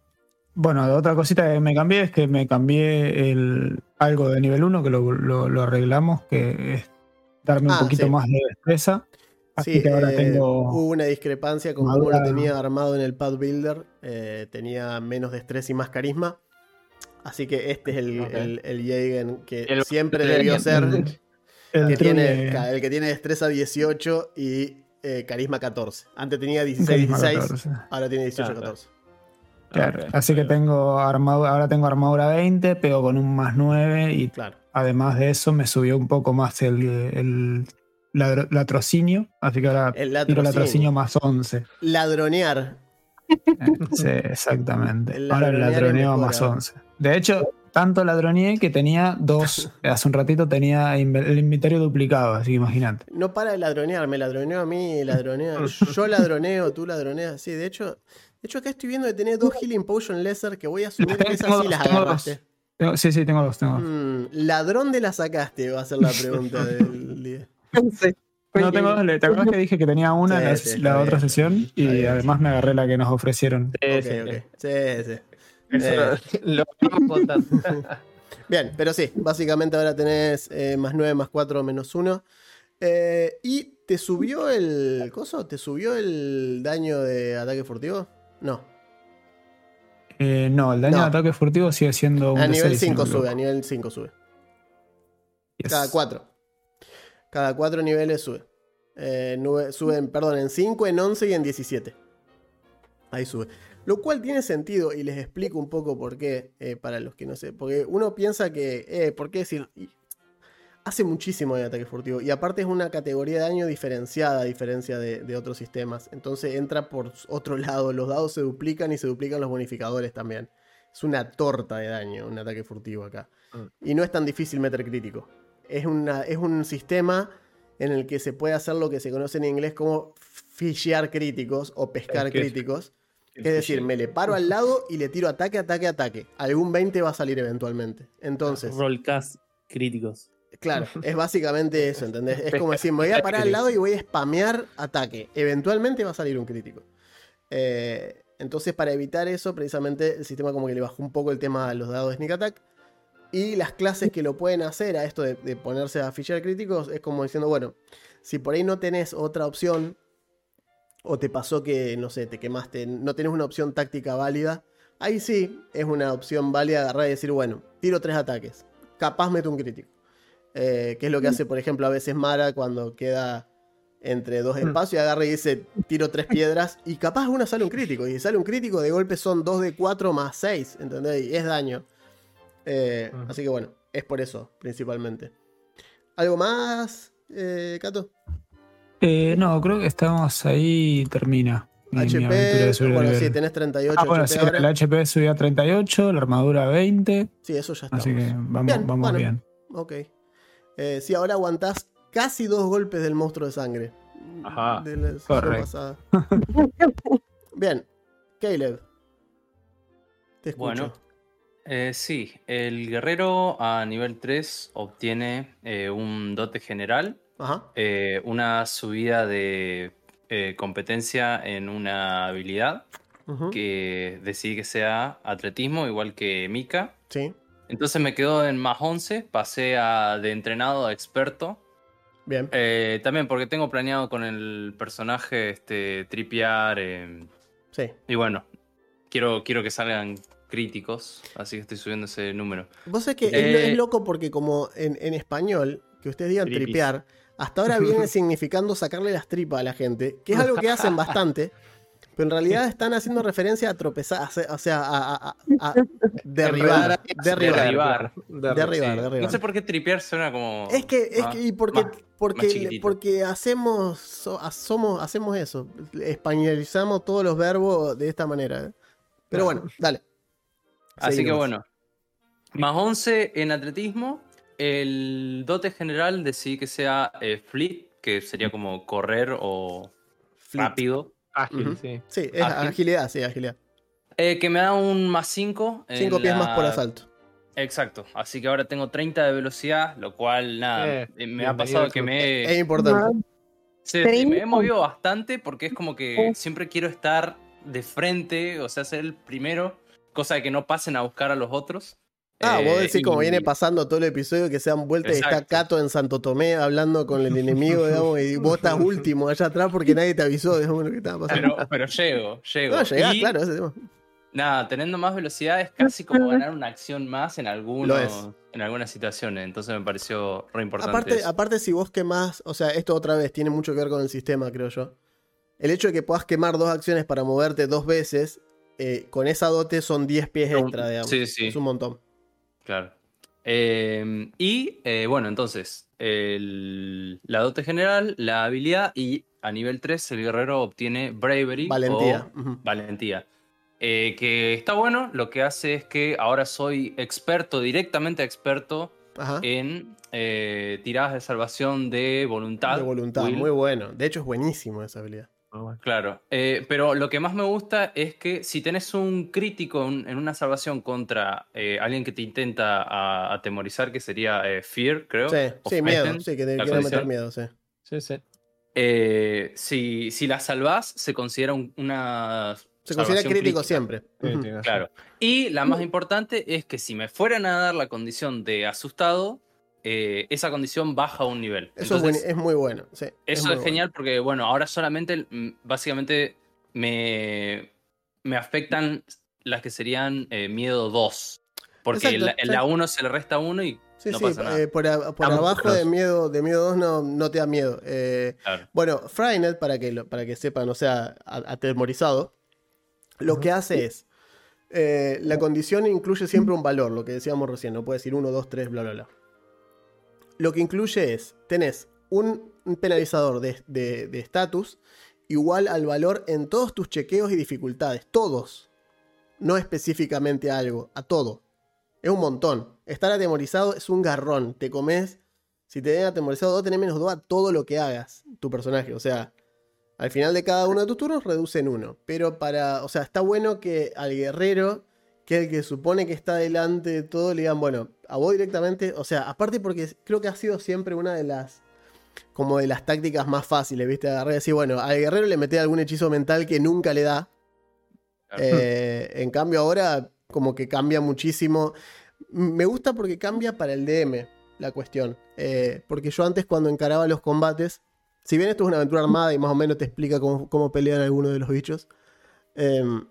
bueno, otra cosita que me cambié es que me cambié el, algo de nivel 1, que lo, lo- lo arreglamos, que es darme un Ah, poquito sí. más de destreza. Así Sí, que ahora eh, tengo. hubo una discrepancia con cómo lo tenía armado en el Pad Builder. eh, tenía menos destreza y más carisma. Así que este es el, Ok. el, el Jaegen que El- siempre el- debió el- ser. el, el que tiene, el que tiene destreza 18 y eh, carisma 14. Antes tenía 16, carisma 16, 14. ahora tiene 18, Claro. 14. Claro, Ok, así que ok. tengo armadura, ahora tengo armadura 20, pego con un más 9 y Claro. además de eso me subió un poco más el, el ladro- latrocinio, así que ahora El tiro latrocinio. latrocinio más 11. Ladronear. Eh, Sí, exactamente. El Ahora el ladroneo más ¿eh? 11. De hecho, tanto ladroneé que tenía dos, hace un ratito tenía el inventario duplicado, así que imagínate. No para de ladronear, me ladroneo a mí, ladronea. Yo ladroneo, tú ladroneas. Sí, de hecho, de hecho acá estoy viendo que tenés dos Healing Potion Lesser que voy a asumir que esas sí las agarraste. dos. Tengo- sí, sí, tengo dos. Tengo dos. Mm, ladrón de la sacaste, va a ser la pregunta del día. No, tengo dos. ¿Te acuerdas que dije que tenía una Sí, en la, sí, bien. otra sesión? Y bien. además me agarré la que nos ofrecieron. Sí, Ok, sí, ok. sí. Sí, sí. Eso Eh. lo. Bien, pero sí, básicamente ahora tenés eh, más 9, más 4, menos 1. ¿Y te subió el. ¿Coso? ¿Te subió el daño de ataque furtivo? No. Eh, no, el daño No. de ataque furtivo sigue siendo un A nivel D6, si no 5 me sube, a nivel 5 sube. Yes. Cada 4. Cada 4 niveles sube. Eh, nube- suben, perdón, en 5, en 11 y en 17. Ahí sube. Lo cual tiene sentido y les explico un poco por qué, eh, para los que no sé. Porque uno piensa que, eh, ¿por qué decir? Hace muchísimo de ataque furtivo. Y aparte es una categoría de daño diferenciada a diferencia de, de otros sistemas. Entonces entra por otro lado. Los dados se duplican y se duplican los bonificadores también. Es una torta de daño un ataque furtivo acá. Mm. Y no es tan difícil meter crítico. Es, una, es un sistema en el que se puede hacer lo que se conoce en inglés como fishear críticos o pescar críticos. Es decir, me le paro al lado y le tiro ataque, ataque, ataque. Algún 20 va a salir eventualmente. Entonces, Rollcast críticos. claro, es básicamente eso, ¿entendés? Es como decir, me voy a parar al lado y voy a spamear ataque. Eventualmente va a salir un crítico. Eh, entonces, para evitar eso, precisamente el sistema como que le bajó un poco el tema a los dados de sneak attack. Y las clases que lo pueden hacer a esto de, de ponerse a fichar críticos es como diciendo, bueno, si por ahí no tenés otra opción, o te pasó que, no sé, te quemaste, no tenés una opción táctica válida, ahí sí es una opción válida agarrar y decir, bueno, tiro tres ataques, capaz meto un crítico. Eh, que es lo que hace, por ejemplo, a veces Mara cuando queda entre dos Hmm. espacios y agarra y dice, tiro tres piedras y capaz una sale un crítico. Y si sale un crítico, de golpe son dos de cuatro más seis, ¿entendés? Y es daño. Eh, Ujú. Así que bueno, es por eso, principalmente. ¿Algo más, eh, Cato? Eh, no, creo que estamos ahí. Termina. mi- mi aventura HP, de subir de bueno, nivel. sí, tenés 38 Ah, bueno, HP sí, ahora. el HP subió a 38, la armadura a 20. Sí, eso ya está. Así que vamos Bien, vamos bueno. bien. Ok. Eh, sí, ahora aguantás casi dos golpes del monstruo de sangre. Ajá, De la pasada. Bien. Caleb. Te escucho. Bueno, eh, sí, el guerrero a nivel 3 obtiene eh, un dote general, Ajá. eh, una subida de eh, competencia en una habilidad que decidí que sea atletismo, igual que Mika. Sí. Entonces me quedo en más 11, pasé a, de entrenado a experto. Bien. Eh, también porque tengo planeado con el personaje este, tripear. eh, Sí. y bueno, quiero, quiero que salgan críticos, así que estoy subiendo ese número. Vos sabés que es, es loco porque como en, en español, que ustedes digan Tripis. tripear, hasta ahora viene significando sacarle las tripas a la gente, que es algo que hacen bastante, pero en realidad están haciendo referencia a tropezar, o sea, a, a- a- a derribar, derribar. Derribar. Derribar, Sí. derribar. No sé por qué tripear suena como. Es que, es que, y porque, más- porque, porque hacemos, so- somos, hacemos eso, españolizamos todos los verbos de esta manera. ¿eh? Pero bueno, dale. Así Seguimos. que bueno. Más 11 en atletismo. El dote general decidí que sea eh, fleet, que sería como correr o Fleet. rápido. Ágil, sí. Sí, es Ágil. agilidad, sí, agilidad. Eh, que me da un más 5. Cinco pies más por asalto. Exacto. Así que ahora tengo 30 de velocidad, lo cual, nada, Eh, eh, me ha pasado que me Es he, importante. me he 30. movido bastante porque es como que siempre quiero estar de frente, o sea, ser el primero, cosa de que no pasen a buscar a los otros. Ah, vos Eh, decís como y- viene pasando todo el episodio que se dan vueltas y está. Cato en Santo Tomé hablando con el enemigo, digamos, y vos estás último allá atrás porque nadie te avisó, digamos, lo que estaba pasando. Pero, pero llego, llego. no, llegás, Y, claro, ese tema. Nada, teniendo más velocidad es casi como ganar una acción más en algunos, en algunas situaciones. Entonces me pareció re importante. Aparte, eso. aparte, si vos quemás, o sea, esto otra vez tiene mucho que ver con el sistema, creo yo. El hecho de que puedas quemar dos acciones para moverte dos veces, eh, con esa dote son 10 pies extra, digamos. sí, sí. Es un montón. Claro. Eh, y eh, bueno, entonces, el- la dote general, la habilidad y a nivel 3 el guerrero obtiene bravery Valentía. o valentía. Eh, que está bueno, lo que hace es que ahora soy experto, directamente experto Ajá. en eh, tiradas de salvación de voluntad. de voluntad, will. muy bueno. De hecho, es buenísimo esa habilidad. Claro, eh, pero lo que más me gusta es que si tenés un crítico en, en una salvación contra eh, alguien que te intenta a- atemorizar, que sería eh, Fear, creo. Sí, sí, miedo. Sí, que te la quieren meter miedo, sí. Sí, sí. eh, si, si la salvás, se considera un- una. Se considera crítico crítica. siempre. Claro. Y la más importante es que si me fueran a dar la condición de asustado, eh, esa condición baja un nivel. Eso es, Entonces, buen- es muy bueno. sí, Eso muy es, genial porque, bueno, ahora solamente mm, básicamente me, me afectan las que serían eh, miedo 2. Porque Exacto, la, sí. la 1 se le resta 1 y Sí, no sí, eh, por, a- por abajo de miedo, de miedo 2 no, no te da miedo. Eh, Claro. bueno, Frynet, para que, lo- para que sepan, o sea, atemorizado, lo que hace es, eh, la condición incluye siempre un valor, lo que decíamos recién, no puede decir 1, 2, 3, bla, bla, bla. Lo que incluye es, tenés un, penalizador de estatus igual al valor en todos tus chequeos y dificultades, todos, no específicamente a algo, a todo. Es un montón. Estar atemorizado es un garrón. Te comes. Si te den atemorizado 2, tenés menos 2 a todo lo que hagas tu personaje. O sea, al final de cada uno de tus turnos reducen uno. Pero para. O sea, está bueno que al guerrero, que el que supone que está delante de todo, le digan, bueno, a vos directamente. O sea, aparte porque creo que ha sido siempre una de las. Como de las tácticas más fáciles, ¿viste? Agarrar y decir, bueno, al guerrero le meté algún hechizo mental que nunca le da. Eh, en cambio, ahora como que cambia muchísimo. Me gusta porque cambia para el DM la cuestión. Eh, porque yo antes, cuando encaraba los combates, si bien esto es una aventura armada y más o menos te explica cómo, cómo pelean algunos de los bichos, em,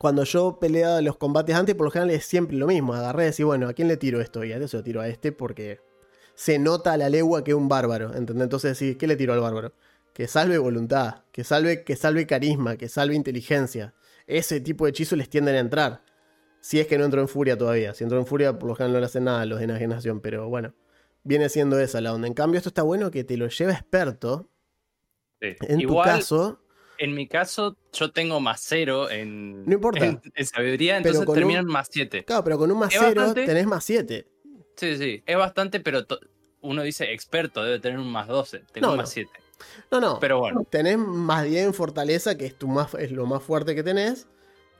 cuando yo peleaba los combates antes, por lo general es siempre lo mismo. Agarré y decía, bueno, ¿a quién le tiro esto? Y a este se lo tiro a este porque se nota a la legua que es un bárbaro, ¿entendés? Entonces decís, ¿qué le tiró al bárbaro? Que salve voluntad, que salve, que salve carisma, que salve inteligencia. Ese tipo de hechizos les tienden a entrar. Si es que no entró en furia todavía. Si entró en furia, por lo general no le hacen nada a los de enajenación, pero bueno. Viene siendo esa la onda. En cambio, esto está bueno que te lo lleva experto. Sí. En Igual, tu caso, en mi caso, yo tengo más cero en, No importa. en, en sabiduría, Pero entonces terminan un- más siete. claro, pero con un más Es cero bastante. tenés más siete. Sí, sí, es bastante, pero uno dice experto, debe tener un más 12. Tengo No, más no. 7. No, no. Pero bueno, Tenés más 10 en fortaleza, que es, tu más, es lo más fuerte que tenés.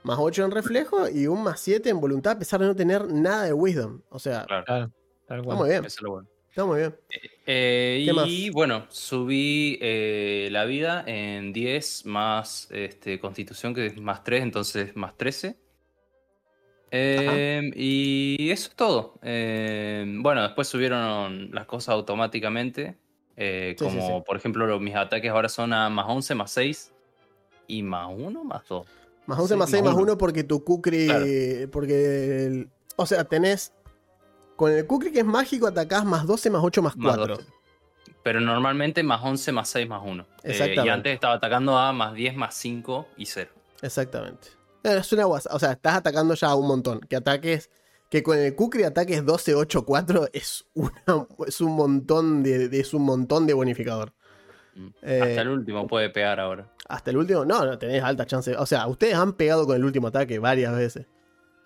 Más 8 en reflejo y un más 7 en voluntad, a pesar de no tener nada de wisdom. O sea, claro, está muy bien. eso es lo bueno. Está muy bien. Eh, ¿Qué y bueno, subí eh, la vida en 10 más este, constitución, que es más 3, entonces más 13. Eh, y eso es todo. Eh, bueno, después subieron las cosas automáticamente. eh, Sí, sí, como sí. por ejemplo los- mis ataques ahora son a más 11, más 6 y más 1, más 2. Más 11 Sí, más 6 más más uno. 1 porque tu Kukri. Claro. Porque. el- o sea, tenés. Con el Kukri que es mágico atacás más 12 más 8 más Más 4. 12. Pero normalmente más 11, más 6, más 1. y Exactamente. antes estaba atacando a más 10, más 5 y 0. Exactamente. Eh, Es una guasa. O sea, estás atacando ya a un montón. Que ataques. Que con el Kukri ataques 12, 8, 4 es, una, es un montón de, de- es un montón de bonificador. Mm. Eh, Hasta el último puede pegar ahora. Hasta el último, no, no tenés alta chance. O sea, ustedes han pegado con el último ataque varias veces.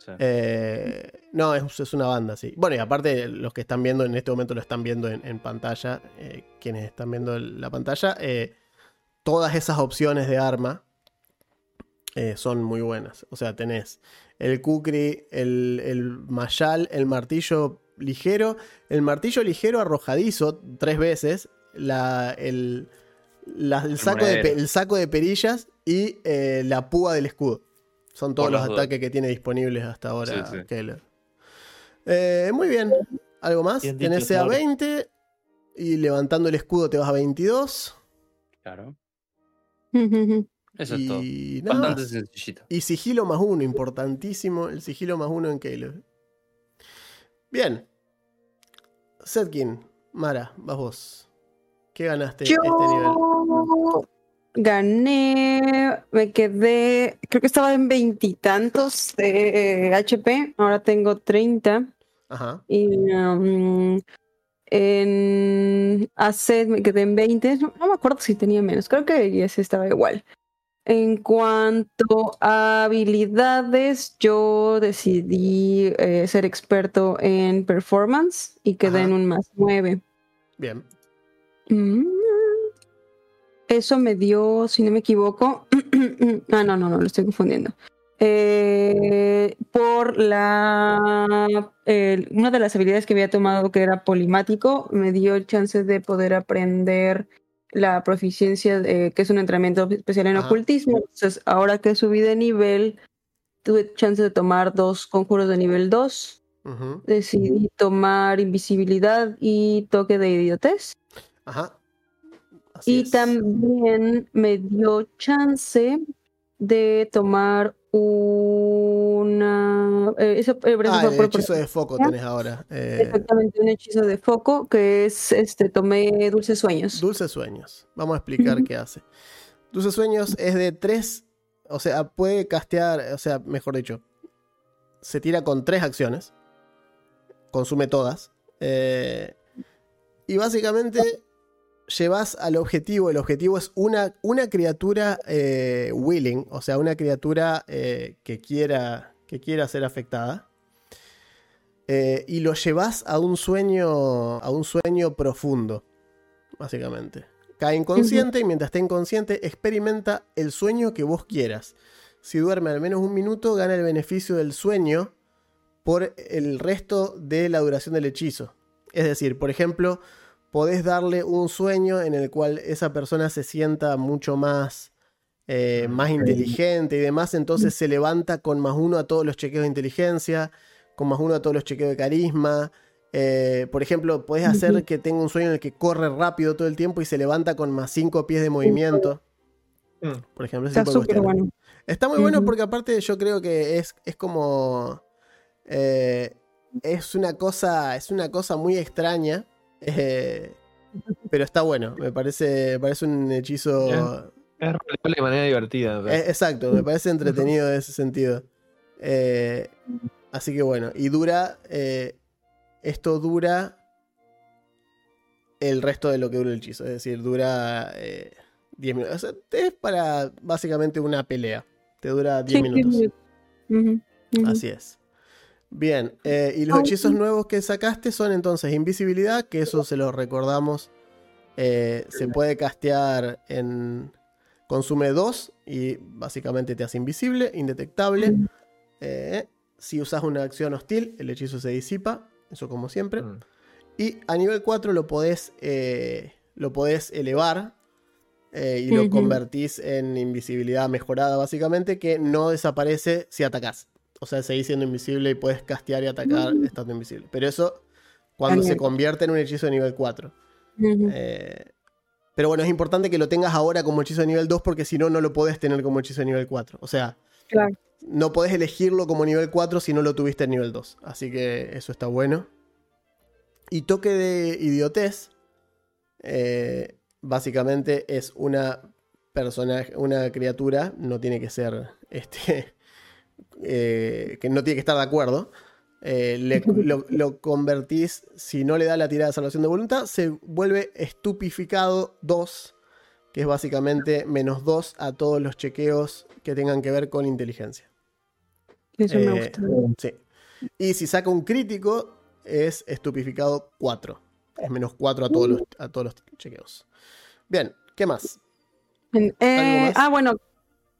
Sí. Eh, no, es, es una banda, sí. Bueno, y aparte, los que están viendo en este momento lo están viendo en, en pantalla. eh, quienes están viendo la pantalla, eh, todas esas opciones de arma son muy buenas. O sea, tenés el Kukri, el, el Mayal, el martillo ligero, el martillo ligero arrojadizo tres veces, la, el, la- el, saco de, el saco de perillas y la púa del escudo. Son todos los ataques que tiene disponibles hasta ahora Sí, sí. Keller. Eh, muy bien. ¿Algo más? Bien dicho, Tenés a Thor. 20 y levantando el escudo te vas a 22. Claro. Eso es todo. y Bastante más. sencillito. Y sigilo más uno, importantísimo. El sigilo más uno en Caleb. Bien. Setkin, Mara, vas vos. ¿Qué ganaste Yo este nivel? Gané, me quedé, creo que estaba en veintitantos de HP, ahora tengo 30. Ajá. Y um, en AC me quedé en 20. No, no me acuerdo si tenía menos. Creo que ese estaba igual. En cuanto a habilidades, yo decidí eh, ser experto en performance y quedé Ajá. en un más 9. Bien. Mm. Eso me dio, si no me equivoco. ah, no, no, no, lo estoy confundiendo. Eh, por la. una de las habilidades que había tomado, que era polimático, me dio el chance de poder aprender la proficiencia, de- que es un entrenamiento especial en Ajá. ocultismo. Entonces, ahora que subí de nivel, tuve chance de tomar dos conjuros de nivel 2. Ujú. Decidí tomar invisibilidad y toque de idiotez. Ajá. Así Y es. también me dio chance de tomar una. eh, eso, eh, Ah, el por- hechizo de foco tenés ahora. Eh, Exactamente, un hechizo de foco que es este, tomé dulces sueños. Dulces Sueños. Vamos a explicar qué hace. Dulces Sueños es de tres. O sea, puede castear. O sea, mejor dicho. Se tira con tres acciones. Consume todas. eh, y básicamente. Llevas al objetivo. El objetivo es una, una criatura eh, willing. O sea, una criatura eh, que, quiera, que quiera ser afectada. eh, y lo llevas a un sueño. A un sueño profundo básicamente. Cae inconsciente y mientras esté inconsciente experimenta el sueño que vos quieras. Si duerme al menos un minuto, gana el beneficio del sueño por el resto de la duración del hechizo. Es decir, por ejemplo, podés darle un sueño en el cual esa persona se sienta mucho más, eh, más inteligente y demás, entonces se levanta con más uno a todos los chequeos de inteligencia, con más uno a todos los chequeos de carisma, eh, por ejemplo, podés hacer que tenga un sueño en el que corre rápido todo el tiempo y se levanta con más 5 pies de movimiento. Mm. Por ejemplo, ese Está súper bueno. Está muy bueno porque aparte yo creo que es, es como... eh, es una cosa. Es una cosa muy extraña. Eh, pero está bueno, me parece, me parece un hechizo. Es de manera divertida. Eh, exacto, me parece entretenido en ese sentido. Eh, así que bueno, y dura. eh, esto dura el resto de lo que dura el hechizo. Es decir, dura eh, 10 minutos. O sea, es para básicamente una pelea. Te dura 10 Sí, minutos. sí. Así es. Bien, eh, y los hechizos nuevos que sacaste son entonces invisibilidad, que eso se lo recordamos. eh, se puede castear en. Consume 2 y básicamente te hace invisible, indetectable. Eh, si usas una acción hostil, el hechizo se disipa, eso como siempre. Mm. Y a nivel 4 lo podés, lo podés elevar y lo convertís en invisibilidad mejorada, básicamente, que no desaparece si atacás. O sea, seguís siendo invisible y puedes castear y atacar Mm. estando invisible. Pero eso cuando se convierte en un hechizo de nivel 4. Ujú. Eh, pero bueno, es importante que lo tengas ahora como hechizo de nivel 2 porque si no, no lo podés tener como hechizo de nivel 4. O sea, Claro. no podés elegirlo como nivel 4 si no lo tuviste en nivel 2. Así que eso está bueno. Y toque de idiotez. eh, básicamente es una persona, una criatura. No tiene que ser este. Eh, que no tiene que estar de acuerdo. eh, le- lo, lo convertís, si no le da la tirada de salvación de voluntad, se vuelve estupificado 2, que es básicamente menos 2 a todos los chequeos que tengan que ver con inteligencia. Eso me Eh, gusta. Sí. Y si saca un crítico, es estupificado 4. Es menos 4 a todos los, a todos los chequeos. Bien, ¿qué más? Eh, más? ah, bueno,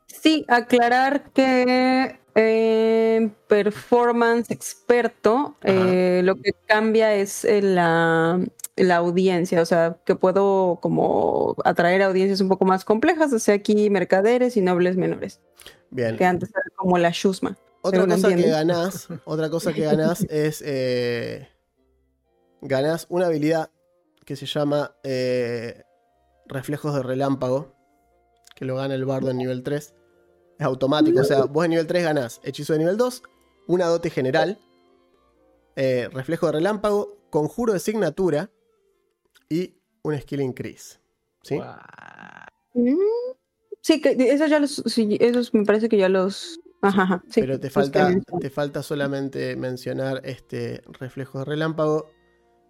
sí, aclarar que eh, performance experto, eh, lo que cambia es eh, la, la audiencia, o sea, que puedo como atraer audiencias un poco más complejas, o sea, aquí mercaderes y nobles menores, Bien. que antes era como la Shusma. Otra cosa que ganás, otra cosa que ganás es eh, ganás una habilidad que se llama reflejos de relámpago, que lo gana el bardo en nivel 3. Es automático, o sea, vos en nivel 3 ganás hechizo de nivel 2, una dote general, eh, reflejo de relámpago, conjuro de signatura y un skill increase. ¿Sí? Mm, Sí, que esos ya los, sí, esos me parece que ya los, ajá, ajá, sí, Pero te falta, te falta solamente mencionar este reflejo de relámpago.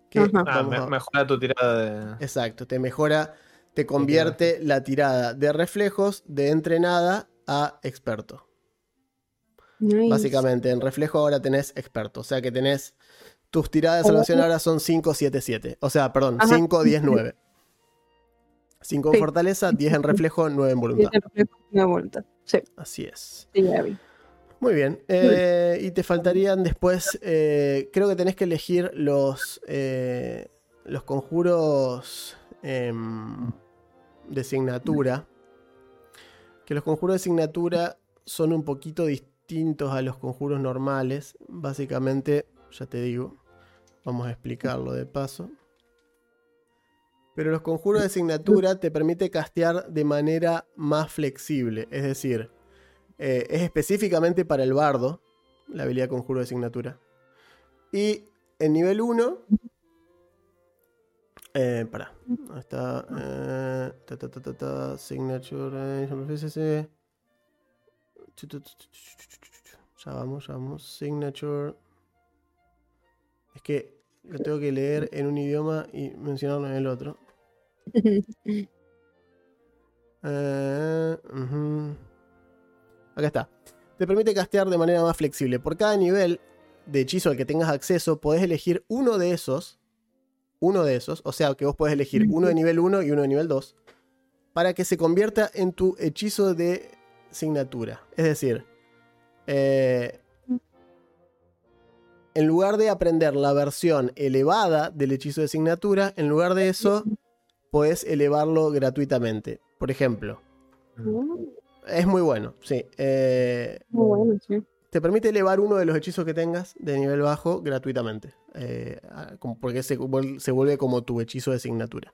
Que. Ah, vamos me- a- mejora tu tirada de. Exacto, te mejora, te convierte la tirada de reflejos de entrenada a experto. Nice. Básicamente, en reflejo ahora tenés experto. O sea que tenés. Tus tiradas de salvación ahora son 5, 7, 7. O sea, perdón, Ajá. 5, 10, 9. 5 en Sí. fortaleza, 10 en reflejo, 9 en voluntad. el reflejo de una voluntad. Sí, Así es. sí, ya vi. Muy bien. eh, y te faltarían después. eh, creo que tenés que elegir los. eh, los conjuros. em, de signatura. Que los conjuros de signatura son un poquito distintos a los conjuros normales. Básicamente, ya te digo. Vamos a explicarlo de paso. Pero los conjuros de signatura te permite castear de manera más flexible. Es decir, eh, es específicamente para el bardo, la habilidad conjuro de signatura. Y en nivel 1. Eh, pará. Ahí está. eh, ta, ta, ta, ta, ta, signature. eh, chu, chu. Ya vamos, ya vamos. Signature. Es que lo tengo que leer en un idioma y mencionarlo en el otro. Eh. Acá está. Te permite castear de manera más flexible. Por cada nivel de hechizo al que tengas acceso, podés elegir uno de esos. Uno de esos. O sea, que vos podés elegir uno de nivel 1 y uno de nivel 2. Para que se convierta en tu hechizo de signatura. Es decir, eh, en lugar de aprender la versión elevada del hechizo de signatura, en lugar de eso, podés elevarlo gratuitamente. Por ejemplo, Mm, es muy bueno, sí. Eh, Muy bueno, sí. Te permite elevar uno de los hechizos que tengas de nivel bajo gratuitamente. eh, porque se, se vuelve como tu hechizo de signatura.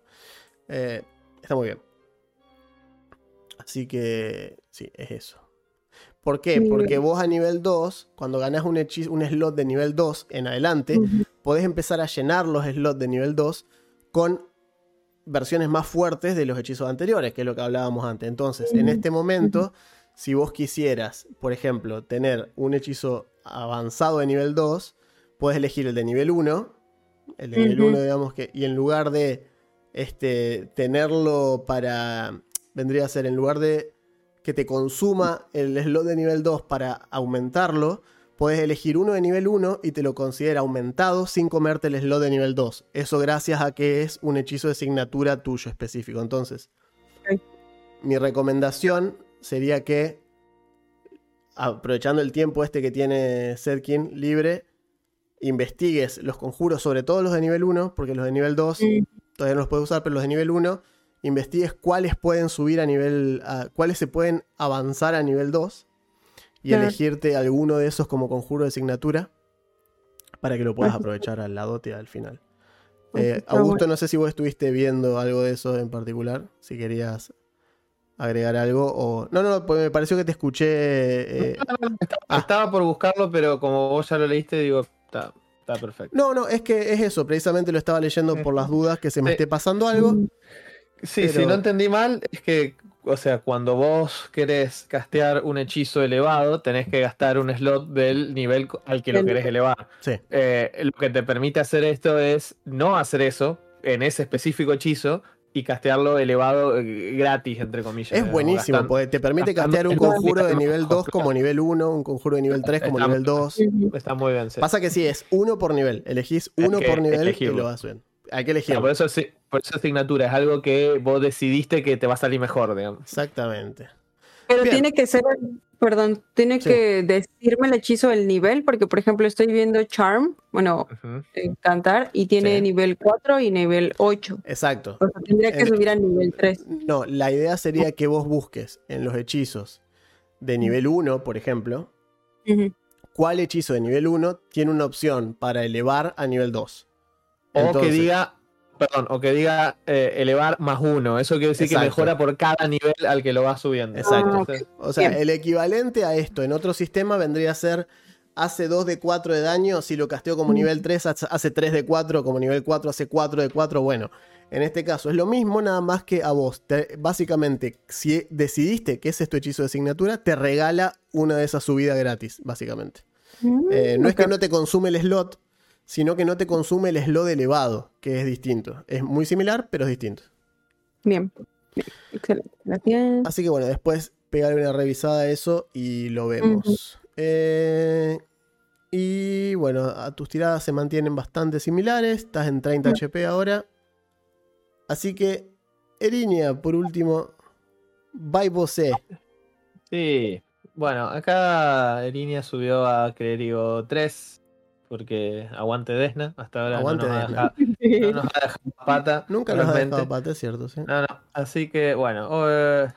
Eh, está muy bien. Así que sí, es eso. ¿Por qué? Porque vos a nivel 2, cuando ganás un, hechizo, un slot de nivel 2 en adelante, podés empezar a llenar los slots de nivel 2 con versiones más fuertes de los hechizos anteriores, que es lo que hablábamos antes. Entonces, en este momento, si vos quisieras, por ejemplo, tener un hechizo avanzado de nivel 2, puedes elegir el de nivel 1, el de nivel Ujú. 1, digamos que, y en lugar de este, tenerlo para, vendría a ser, en lugar de que te consuma el slot de nivel 2 para aumentarlo, puedes elegir uno de nivel 1 y te lo considera aumentado sin comerte el slot de nivel 2. Eso gracias a que es un hechizo de asignatura tuyo específico. Entonces, mi recomendación sería que, aprovechando el tiempo este que tiene Setkin libre, investigues los conjuros, sobre todo los de nivel 1, porque los de nivel 2 Mm. todavía no los puedes usar, pero los de nivel 1, investigues cuáles pueden subir a nivel, a- cuáles se pueden avanzar a nivel 2 y Claro. elegirte alguno de esos como conjuro de asignatura para que lo puedas Ajá. aprovechar al ladote al final. Ajá, Eh, Augusto, no sé si vos estuviste viendo algo de eso en particular, si querías agregar algo o... No, no, no, pues me pareció que te escuché... eh, Ah. Estaba por buscarlo, pero como vos ya lo leíste, digo, está, está perfecto. No, no, es que es eso, precisamente lo estaba leyendo por las dudas que se me Sí. esté pasando algo. Sí, Pero- si no entendí mal, es que, o sea, cuando vos querés castear un hechizo elevado, tenés que gastar un slot del nivel al que lo querés elevar. Sí. Eh, lo que te permite hacer esto es no hacer eso en ese específico hechizo y castearlo elevado eh, gratis, entre comillas. Es buenísimo, porque te permite castear un conjuro de nivel nivel bajo, 2 como nivel 1, un conjuro de nivel 3 como Está- nivel 2. Ujú. Está muy bien. sí. Pasa que sí, es uno por nivel. Elegís uno que por nivel y lo vas bien. Hay que elegirlo. por, eso, por eso asignatura es algo que vos decidiste que te va a salir mejor, digamos. Exactamente. Pero Bien. tiene que ser, perdón, tiene Sí. que decirme el hechizo del nivel, porque por ejemplo estoy viendo Charm, bueno, Ujú. Cantar, y tiene Sí. nivel 4 y nivel 8. Exacto. O sea, tendría que El- subir a nivel 3. No, la idea sería que vos busques en los hechizos de nivel 1, por ejemplo, Ujú. cuál hechizo de nivel 1 tiene una opción para elevar a nivel 2. O que Entonces- diga, perdón, o que diga eh, elevar más uno. Eso quiere decir Exacto. que mejora por cada nivel al que lo va subiendo. Exacto. Ah, O sea, Bien. el equivalente a esto en otro sistema vendría a ser hace 2 de 4 de daño, si lo casteo como Mm. nivel 3 hace- hace 3 de 4, como nivel 4 hace 4 de 4, bueno, en este caso es lo mismo, nada más que a vos, te- básicamente, si decidiste que ese es tu hechizo de asignatura, te regala una de esas subidas gratis, básicamente. Eh, no es que no te consume el slot, sino que no te consume el slot elevado, que es distinto. Es muy similar, pero es distinto. Bien. Bien. Excelente. Gracias. Así que bueno, después pegarle una revisada a eso y lo vemos. Eh, y bueno, a tus tiradas se mantienen bastante similares. Estás en 30 Mm. HP ahora. Así que, Erinia, por último, bye vosé. sí. Bueno, acá Erinia subió a Clérigo 3. Porque aguante Desna. Hasta ahora Aguante no, nos Desna. dejado, no nos ha dejado pata. Nunca nos ha dejado pata, es cierto, sí. No, no. Así que, bueno, eh,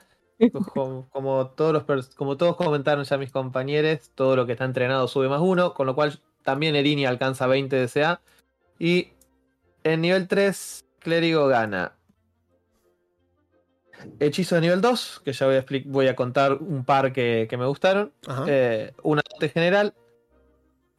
como, como todos los pers- como todos comentaron ya mis compañeros, todo lo que está entrenado sube más uno, con lo cual también Erini alcanza 20 de CA. Y en nivel 3, Clérigo gana. Hechizo de nivel 2, que ya voy a, expli- voy a contar un par que, que me gustaron. Eh, una dote general,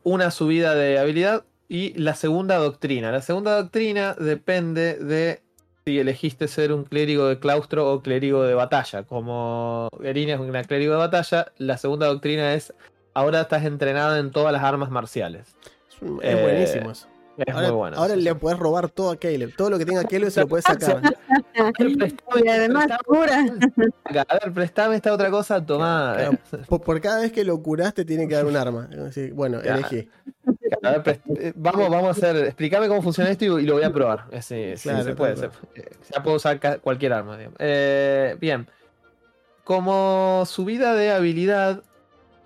una subida de habilidad y la segunda doctrina. La segunda doctrina depende de si elegiste ser un clérigo de claustro o clérigo de batalla. Como Erina es una clérigo de batalla, la segunda doctrina es ahora estás entrenado en todas las armas marciales. es un- eh, es buenísimo eso. Es Ahora, muy bueno. ahora le sí. puedes robar todo a Caleb. Todo lo que tenga Caleb se lo puedes sacar. Y además cura. A ver, prestame esta otra cosa, tomá. Claro, por, por cada vez que lo curaste tiene que dar un arma. Así, bueno, elegí. A ver, prest- eh, vamos, vamos a hacer. Explícame cómo funciona esto y, y lo voy a probar. Eh, Sí, sí, Claro, se puede. claro. se- eh, ya puedo usar cualquier arma. Eh, bien. Como subida de habilidad,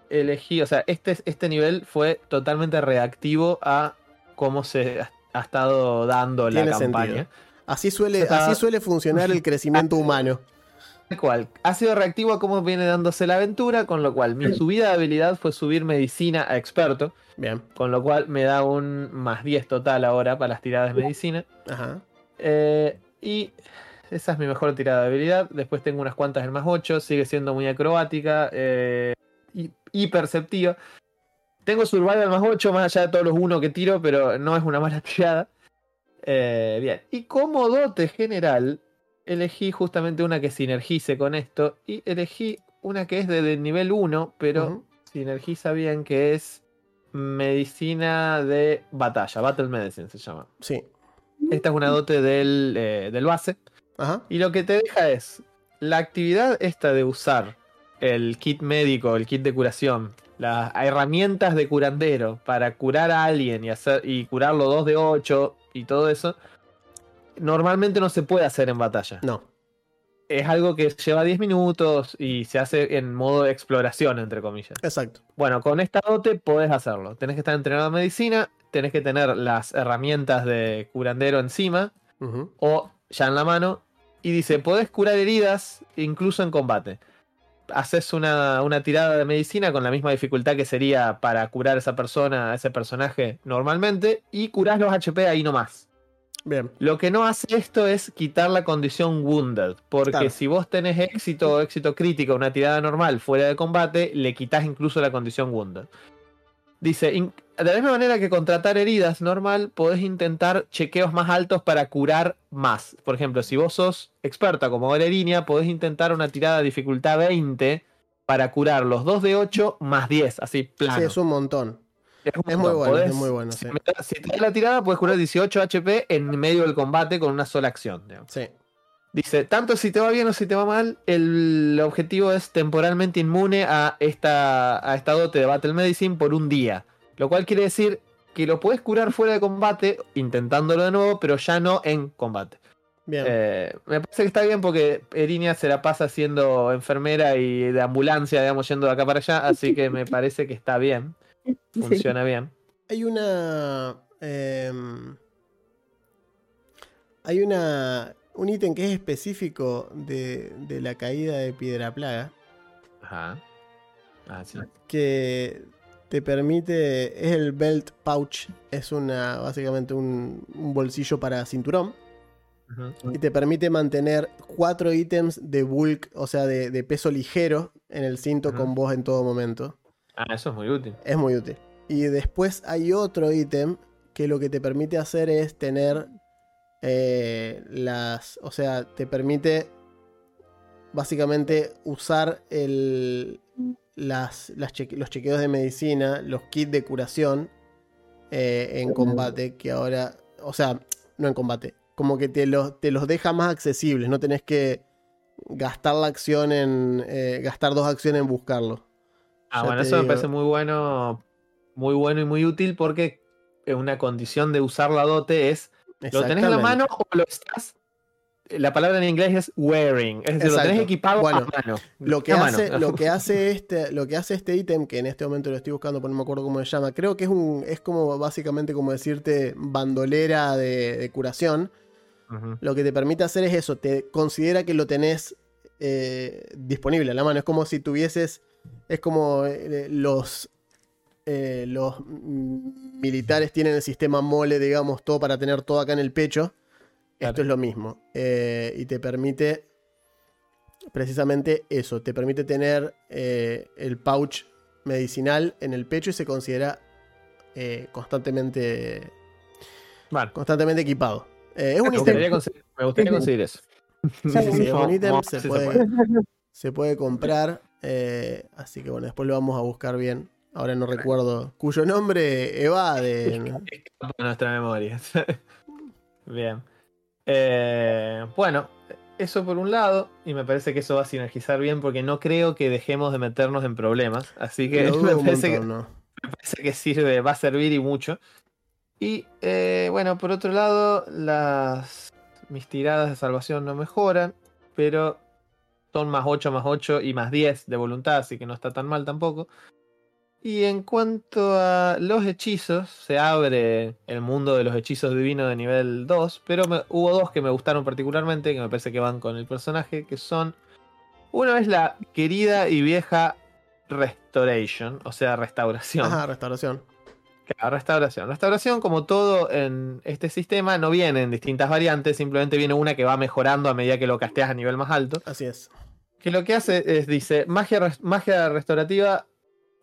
elegí. O sea, este, este nivel fue totalmente reactivo a cómo se ha, estado dando la campaña. sentido. Así suele, Está- así suele funcionar el crecimiento humano. Tal cual. Ha sido reactivo a cómo viene dándose la aventura, con lo cual mi subida de habilidad fue subir medicina a experto, Bien. con lo cual me da un más 10 total ahora para las tiradas de medicina. Ajá. Eh, y esa es mi mejor tirada de habilidad. Después tengo unas cuantas en más 8. Sigue siendo muy acrobática eh, y, y perceptiva. Tengo survival más 8, más allá de todos los 1 que tiro, pero no es una mala tirada. Eh, bien, y como dote general, elegí justamente una que sinergice con esto y elegí una que es de nivel 1, pero sinergiza bien, que es medicina de batalla, Battle Medicine se llama. Sí. Esta es una dote del, eh, del base. Ajá. Y lo que te deja es la actividad esta de usar el kit médico, el kit de curación, las herramientas de curandero para curar a alguien y, hacer, y curarlo 2 de 8 y todo eso, normalmente no se puede hacer en batalla. No. Es algo que lleva 10 minutos y se hace en modo de exploración, entre comillas. Exacto. Bueno, con esta dote podés hacerlo. Tenés que estar entrenado en medicina, tenés que tener las herramientas de curandero encima o ya en la mano. Y dice, podés curar heridas incluso en combate. Haces una, una tirada de medicina con la misma dificultad que sería para curar a esa persona, a ese personaje normalmente, y curás los HP ahí nomás. Bien. Lo que no hace esto es quitar la condición wounded, porque Claro. si vos tenés éxito o éxito crítico, una tirada normal fuera de combate, le quitas incluso la condición wounded. Dice, "In- de la misma manera que contratar heridas normal, podés intentar chequeos más altos para curar más. Por ejemplo, si vos sos experta como Valerinia, podés intentar una tirada de dificultad 20 para curar los 2 de 8 más 10, así plano. Sí, es un montón. Es un Es muy montón. bueno, es muy bueno, si sí. te da la tirada, puedes curar 18 HP en medio del combate con una sola acción. digamos. Sí. Dice, tanto si te va bien o si te va mal, el objetivo es temporalmente inmune a esta, a esta dote de Battle Medicine por un día. Lo cual quiere decir que lo puedes curar fuera de combate, intentándolo de nuevo, pero ya no en combate. Bien. Eh, me parece que está bien porque Erinia se la pasa siendo enfermera y de ambulancia, digamos, yendo de acá para allá, así que me parece que está bien, Sí. funciona bien. Hay una. em, hay una. Un ítem que es específico de, de la caída de Piedra Plaga. Ajá. Ah, sí. Que te permite. Es el Belt Pouch. Es una. Básicamente un, un bolsillo para cinturón. Y te permite mantener cuatro ítems de bulk, o sea, de, de peso ligero en el cinto con vos en todo momento. Ah, eso es muy útil. Es muy útil. Y después hay otro ítem que lo que te permite hacer es tener eh, las. O sea, te permite básicamente usar el, las, las cheque- los chequeos de medicina, los kits de curación eh, en combate. Que ahora. O sea, no en combate. Como que te los, te los deja más accesibles. No tenés que gastar la acción en. eh, gastar dos acciones en buscarlo. Ah, Ya bueno, eso me parece muy bueno, muy bueno y muy útil porque una condición de usar la dote es lo tenés en la mano o lo estás. La palabra en inglés es wearing, es decir, lo tenés equipado Bueno, a mano. Lo que, a mano. hace, lo que hace este, lo que hace este ítem, que en este momento lo estoy buscando, pero no me acuerdo cómo se llama, creo que es un, es como básicamente como decirte bandolera de, de curación. Lo que te permite hacer es eso, te considera que lo tenés eh, disponible a la mano. Es como si tuvieses, es como eh, los eh, los militares tienen el sistema mole, digamos, todo para tener todo acá en el pecho. Esto es lo mismo. Eh, y te permite precisamente eso. Te permite tener eh, el pouch medicinal en el pecho y se considera eh, constantemente, constantemente equipado. Eh, es un me ítem. gustaría, conseguir, me gustaría conseguir eso. Sí, sí, sí, es un ítem, se puede, se puede comprar. eh, así que bueno, después lo vamos a buscar bien. Ahora no recuerdo cuyo nombre evade. Escapa nuestra memoria. Bien. Eh, bueno, eso por un lado, y me parece que eso va a sinergizar bien porque no creo que dejemos de meternos en problemas. Así que me parece que sirve, va a servir y mucho. Y eh, bueno, por otro lado, las mis tiradas de salvación no mejoran, pero son más 8, más 8 y más 10 de voluntad, así que no está tan mal tampoco. Y en cuanto a los hechizos, se abre el mundo de los hechizos divinos de nivel 2, pero me- hubo dos que me gustaron particularmente, que me parece que van con el personaje, que son... Una es la querida y vieja Restoration, o sea, restauración. Ajá, restauración. Claro, restauración. Restauración, como todo en este sistema, no viene en distintas variantes, simplemente viene una que va mejorando a medida que lo casteas a nivel más alto. Así es. Que lo que hace es, dice, magia, magia restaurativa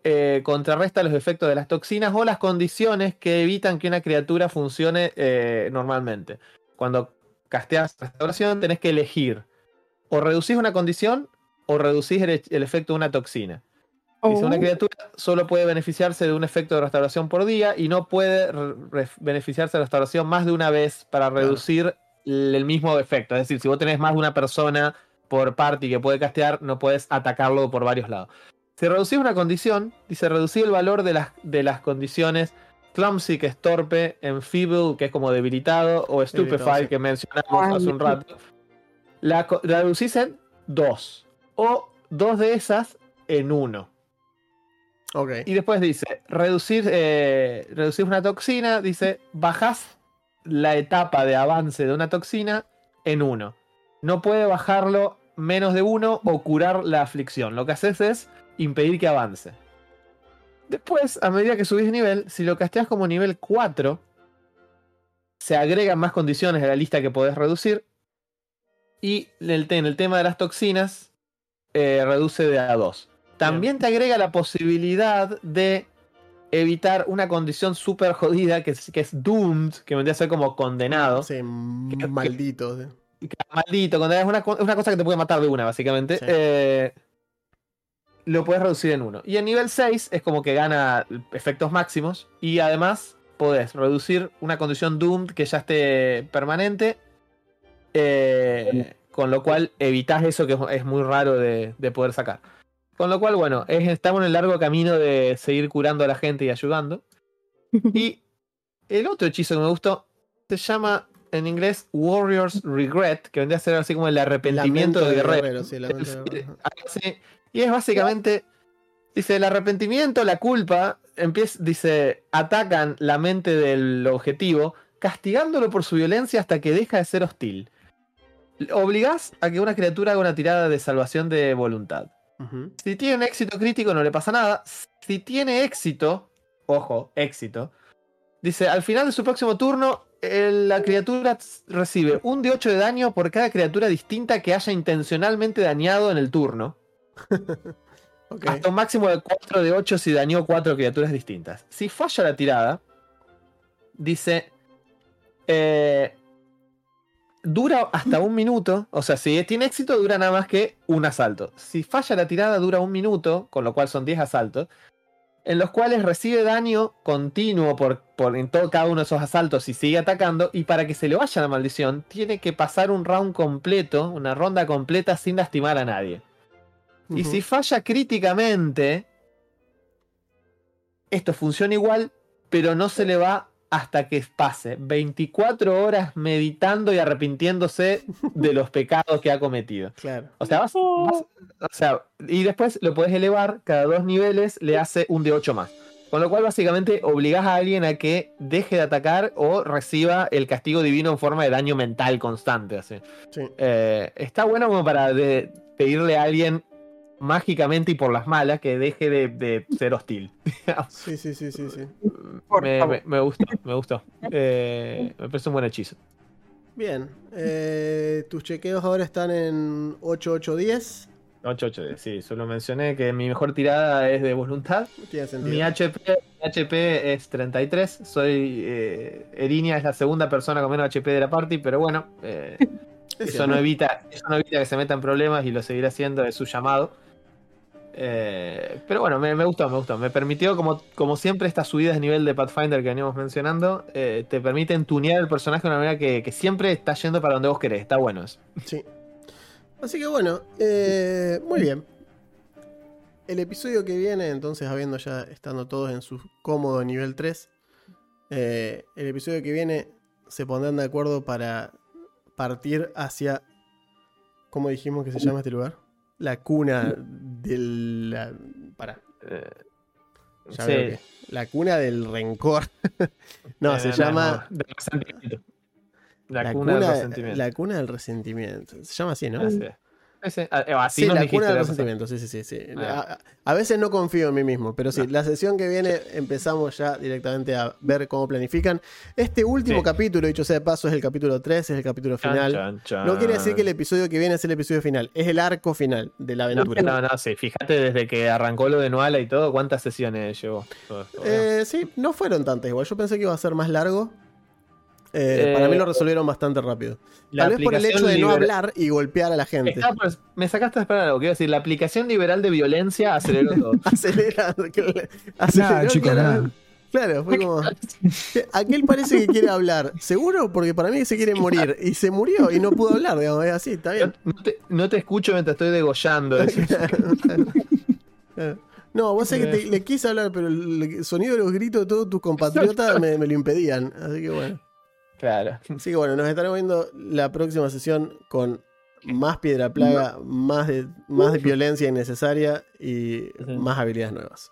eh, contrarresta los efectos de las toxinas o las condiciones que evitan que una criatura funcione eh, normalmente. Cuando casteas restauración, tenés que elegir o reducís una condición o reducís el, el efecto de una toxina. Dice, una Oh. criatura solo puede beneficiarse de un efecto de restauración por día y no puede beneficiarse de restauración más de una vez para reducir el el mismo efecto. Es decir, si vos tenés más de una persona por party que puede castear, no puedes atacarlo por varios lados. Si reducís una condición, dice reducir el valor de las, de las condiciones Clumsy, que es torpe, Enfeeble, que es como debilitado, o Stupefy, que mencionamos Ay, hace un rato. La, la reducís en dos. O dos de esas en uno. Ok. Y después dice, reducir, eh, reducir una toxina, dice, bajás la etapa de avance de una toxina en uno. No puede bajarlo menos de uno o curar la aflicción. Lo que haces es impedir que avance. Después, a medida que subís de nivel, si lo casteas como nivel 4, se agregan más condiciones a la lista que podés reducir. Y en el, te- en el tema de las toxinas, eh, reduce de a 2. También te agrega la posibilidad de evitar una condición súper jodida que es, que es doomed, que vendría a ser como condenado. Sí, que- maldito. sí. Maldito, condenado es una, cosa que te puede matar de una, básicamente. Sí. Eh, lo puedes reducir en uno. Y en nivel 6 es como que gana efectos máximos. Y además podés reducir una condición doomed que ya esté permanente. eh, con lo cual evitas eso que es, muy raro de, de poder sacar. Con lo cual, bueno, es- estamos en el largo camino de seguir curando a la gente y ayudando. Y el otro hechizo que me gustó se llama en inglés Warrior's Regret, que vendría a ser así como el arrepentimiento de guerrero. guerrero, sí, lamento de guerrero. así. Y es básicamente, dice, el arrepentimiento, la culpa, empieza, dice, atacan la mente del objetivo, castigándolo por su violencia hasta que deja de ser hostil. Obligás a que una criatura haga una tirada de salvación de voluntad. Si tiene un éxito crítico no le pasa nada. Si tiene éxito, ojo, éxito, dice, al final de su próximo turno, el- la criatura recibe un de 8 de daño por cada criatura distinta que haya intencionalmente dañado en el turno. Ok. Hasta un máximo de 4 de 8 si dañó 4 criaturas distintas. Si falla la tirada, dice, eh, dura hasta un minuto. O sea, si tiene éxito, dura nada más que un asalto. Si falla la tirada, dura un minuto, con lo cual son 10 asaltos. En los cuales recibe daño continuo por, por en todo cada uno de esos asaltos y sigue atacando. Y para que se le vaya la maldición, tiene que pasar un round completo, una ronda completa sin lastimar a nadie. Y si falla críticamente, esto funciona igual, pero no se le va hasta que pase 24 horas meditando y arrepintiéndose de los pecados que ha cometido. Claro. O sea, vas- vas- o sea, y después lo puedes elevar, cada dos niveles le hace un de 8 más. Con lo cual, básicamente, obligás a alguien a que deje de atacar o reciba el castigo divino en forma de daño mental constante. Así. Sí. Eh, está bueno como para de- pedirle a alguien mágicamente y por las malas que deje de, de ser hostil. Sí, sí, sí, sí, sí. Por me, favor. me- me gustó, me gustó. Eh, me parece un buen hechizo. Bien. eh, tus chequeos ahora están en 8810. 8, 8, sí, solo mencioné que mi mejor tirada es de voluntad. Tiene sentido. Mi HP, mi HP es 33. Soy. Eh, Erinia es la segunda persona con menos HP de la party, pero bueno. eh, Es eso, no evita, eso no evita que se metan problemas y lo seguirá haciendo, es su llamado. Eh, pero bueno, me, gustó, me gustó. Me permitió, como, como siempre, estas subidas de nivel de Pathfinder que veníamos mencionando, eh, te permiten tunear el personaje de una manera que, siempre está yendo para donde vos querés. Está bueno eso. Sí. Así que bueno, eh, muy bien. El episodio que viene, entonces, habiendo ya estando todos en su cómodo nivel 3, eh, el episodio que viene se pondrán de acuerdo para partir hacia. ¿Cómo dijimos que se llama este lugar? La cuna del. La, pará, Eh, sí. que- La cuna del rencor. no, Eh, se llama. del resentimiento. La, La cuna, cuna, del resentimiento. la cuna del resentimiento. Se llama así, ¿no? Así es. Ese- ah, eh, así Sí, nos la dijiste cuna de la los vez pasada. sentimientos, sí, sí, sí. sí. Ah. A, a veces no confío en mí mismo, pero sí, la sesión que viene empezamos ya directamente a ver cómo planifican. Este último Sí. capítulo, dicho sea de paso, es el capítulo 3, es el capítulo final. chan, chan. No quiere decir que el episodio que viene es el episodio final, es el arco final de la No, aventura. no, no, sí. Fíjate desde que arrancó lo de Noala y todo, ¿cuántas sesiones llevó? todo. Eh, sí, no fueron tantas igual. Yo pensé que iba a ser más largo. Eh, Eh, para mí lo resolvieron bastante rápido. Tal vez por el hecho de no hablar y golpear a la gente. Por- me sacaste a esperar algo. Quiero decir, la aplicación liberal de violencia aceleró todo. Acelera. chicos, claramente. nada. Claro, fue como. Aquel parece que quiere hablar. ¿Seguro? Porque para mí se quiere morir. Y se murió y no pudo hablar, digamos. Es así, está bien. No te, no te escucho mientras estoy degollando. No, vos sé que te- le quise hablar, pero el sonido de los gritos de todos tus compatriotas me, me lo impedían. Así que bueno. Claro. Así que bueno, nos estaremos viendo la próxima sesión con más piedra plaga, más de, más de violencia innecesaria y más habilidades nuevas.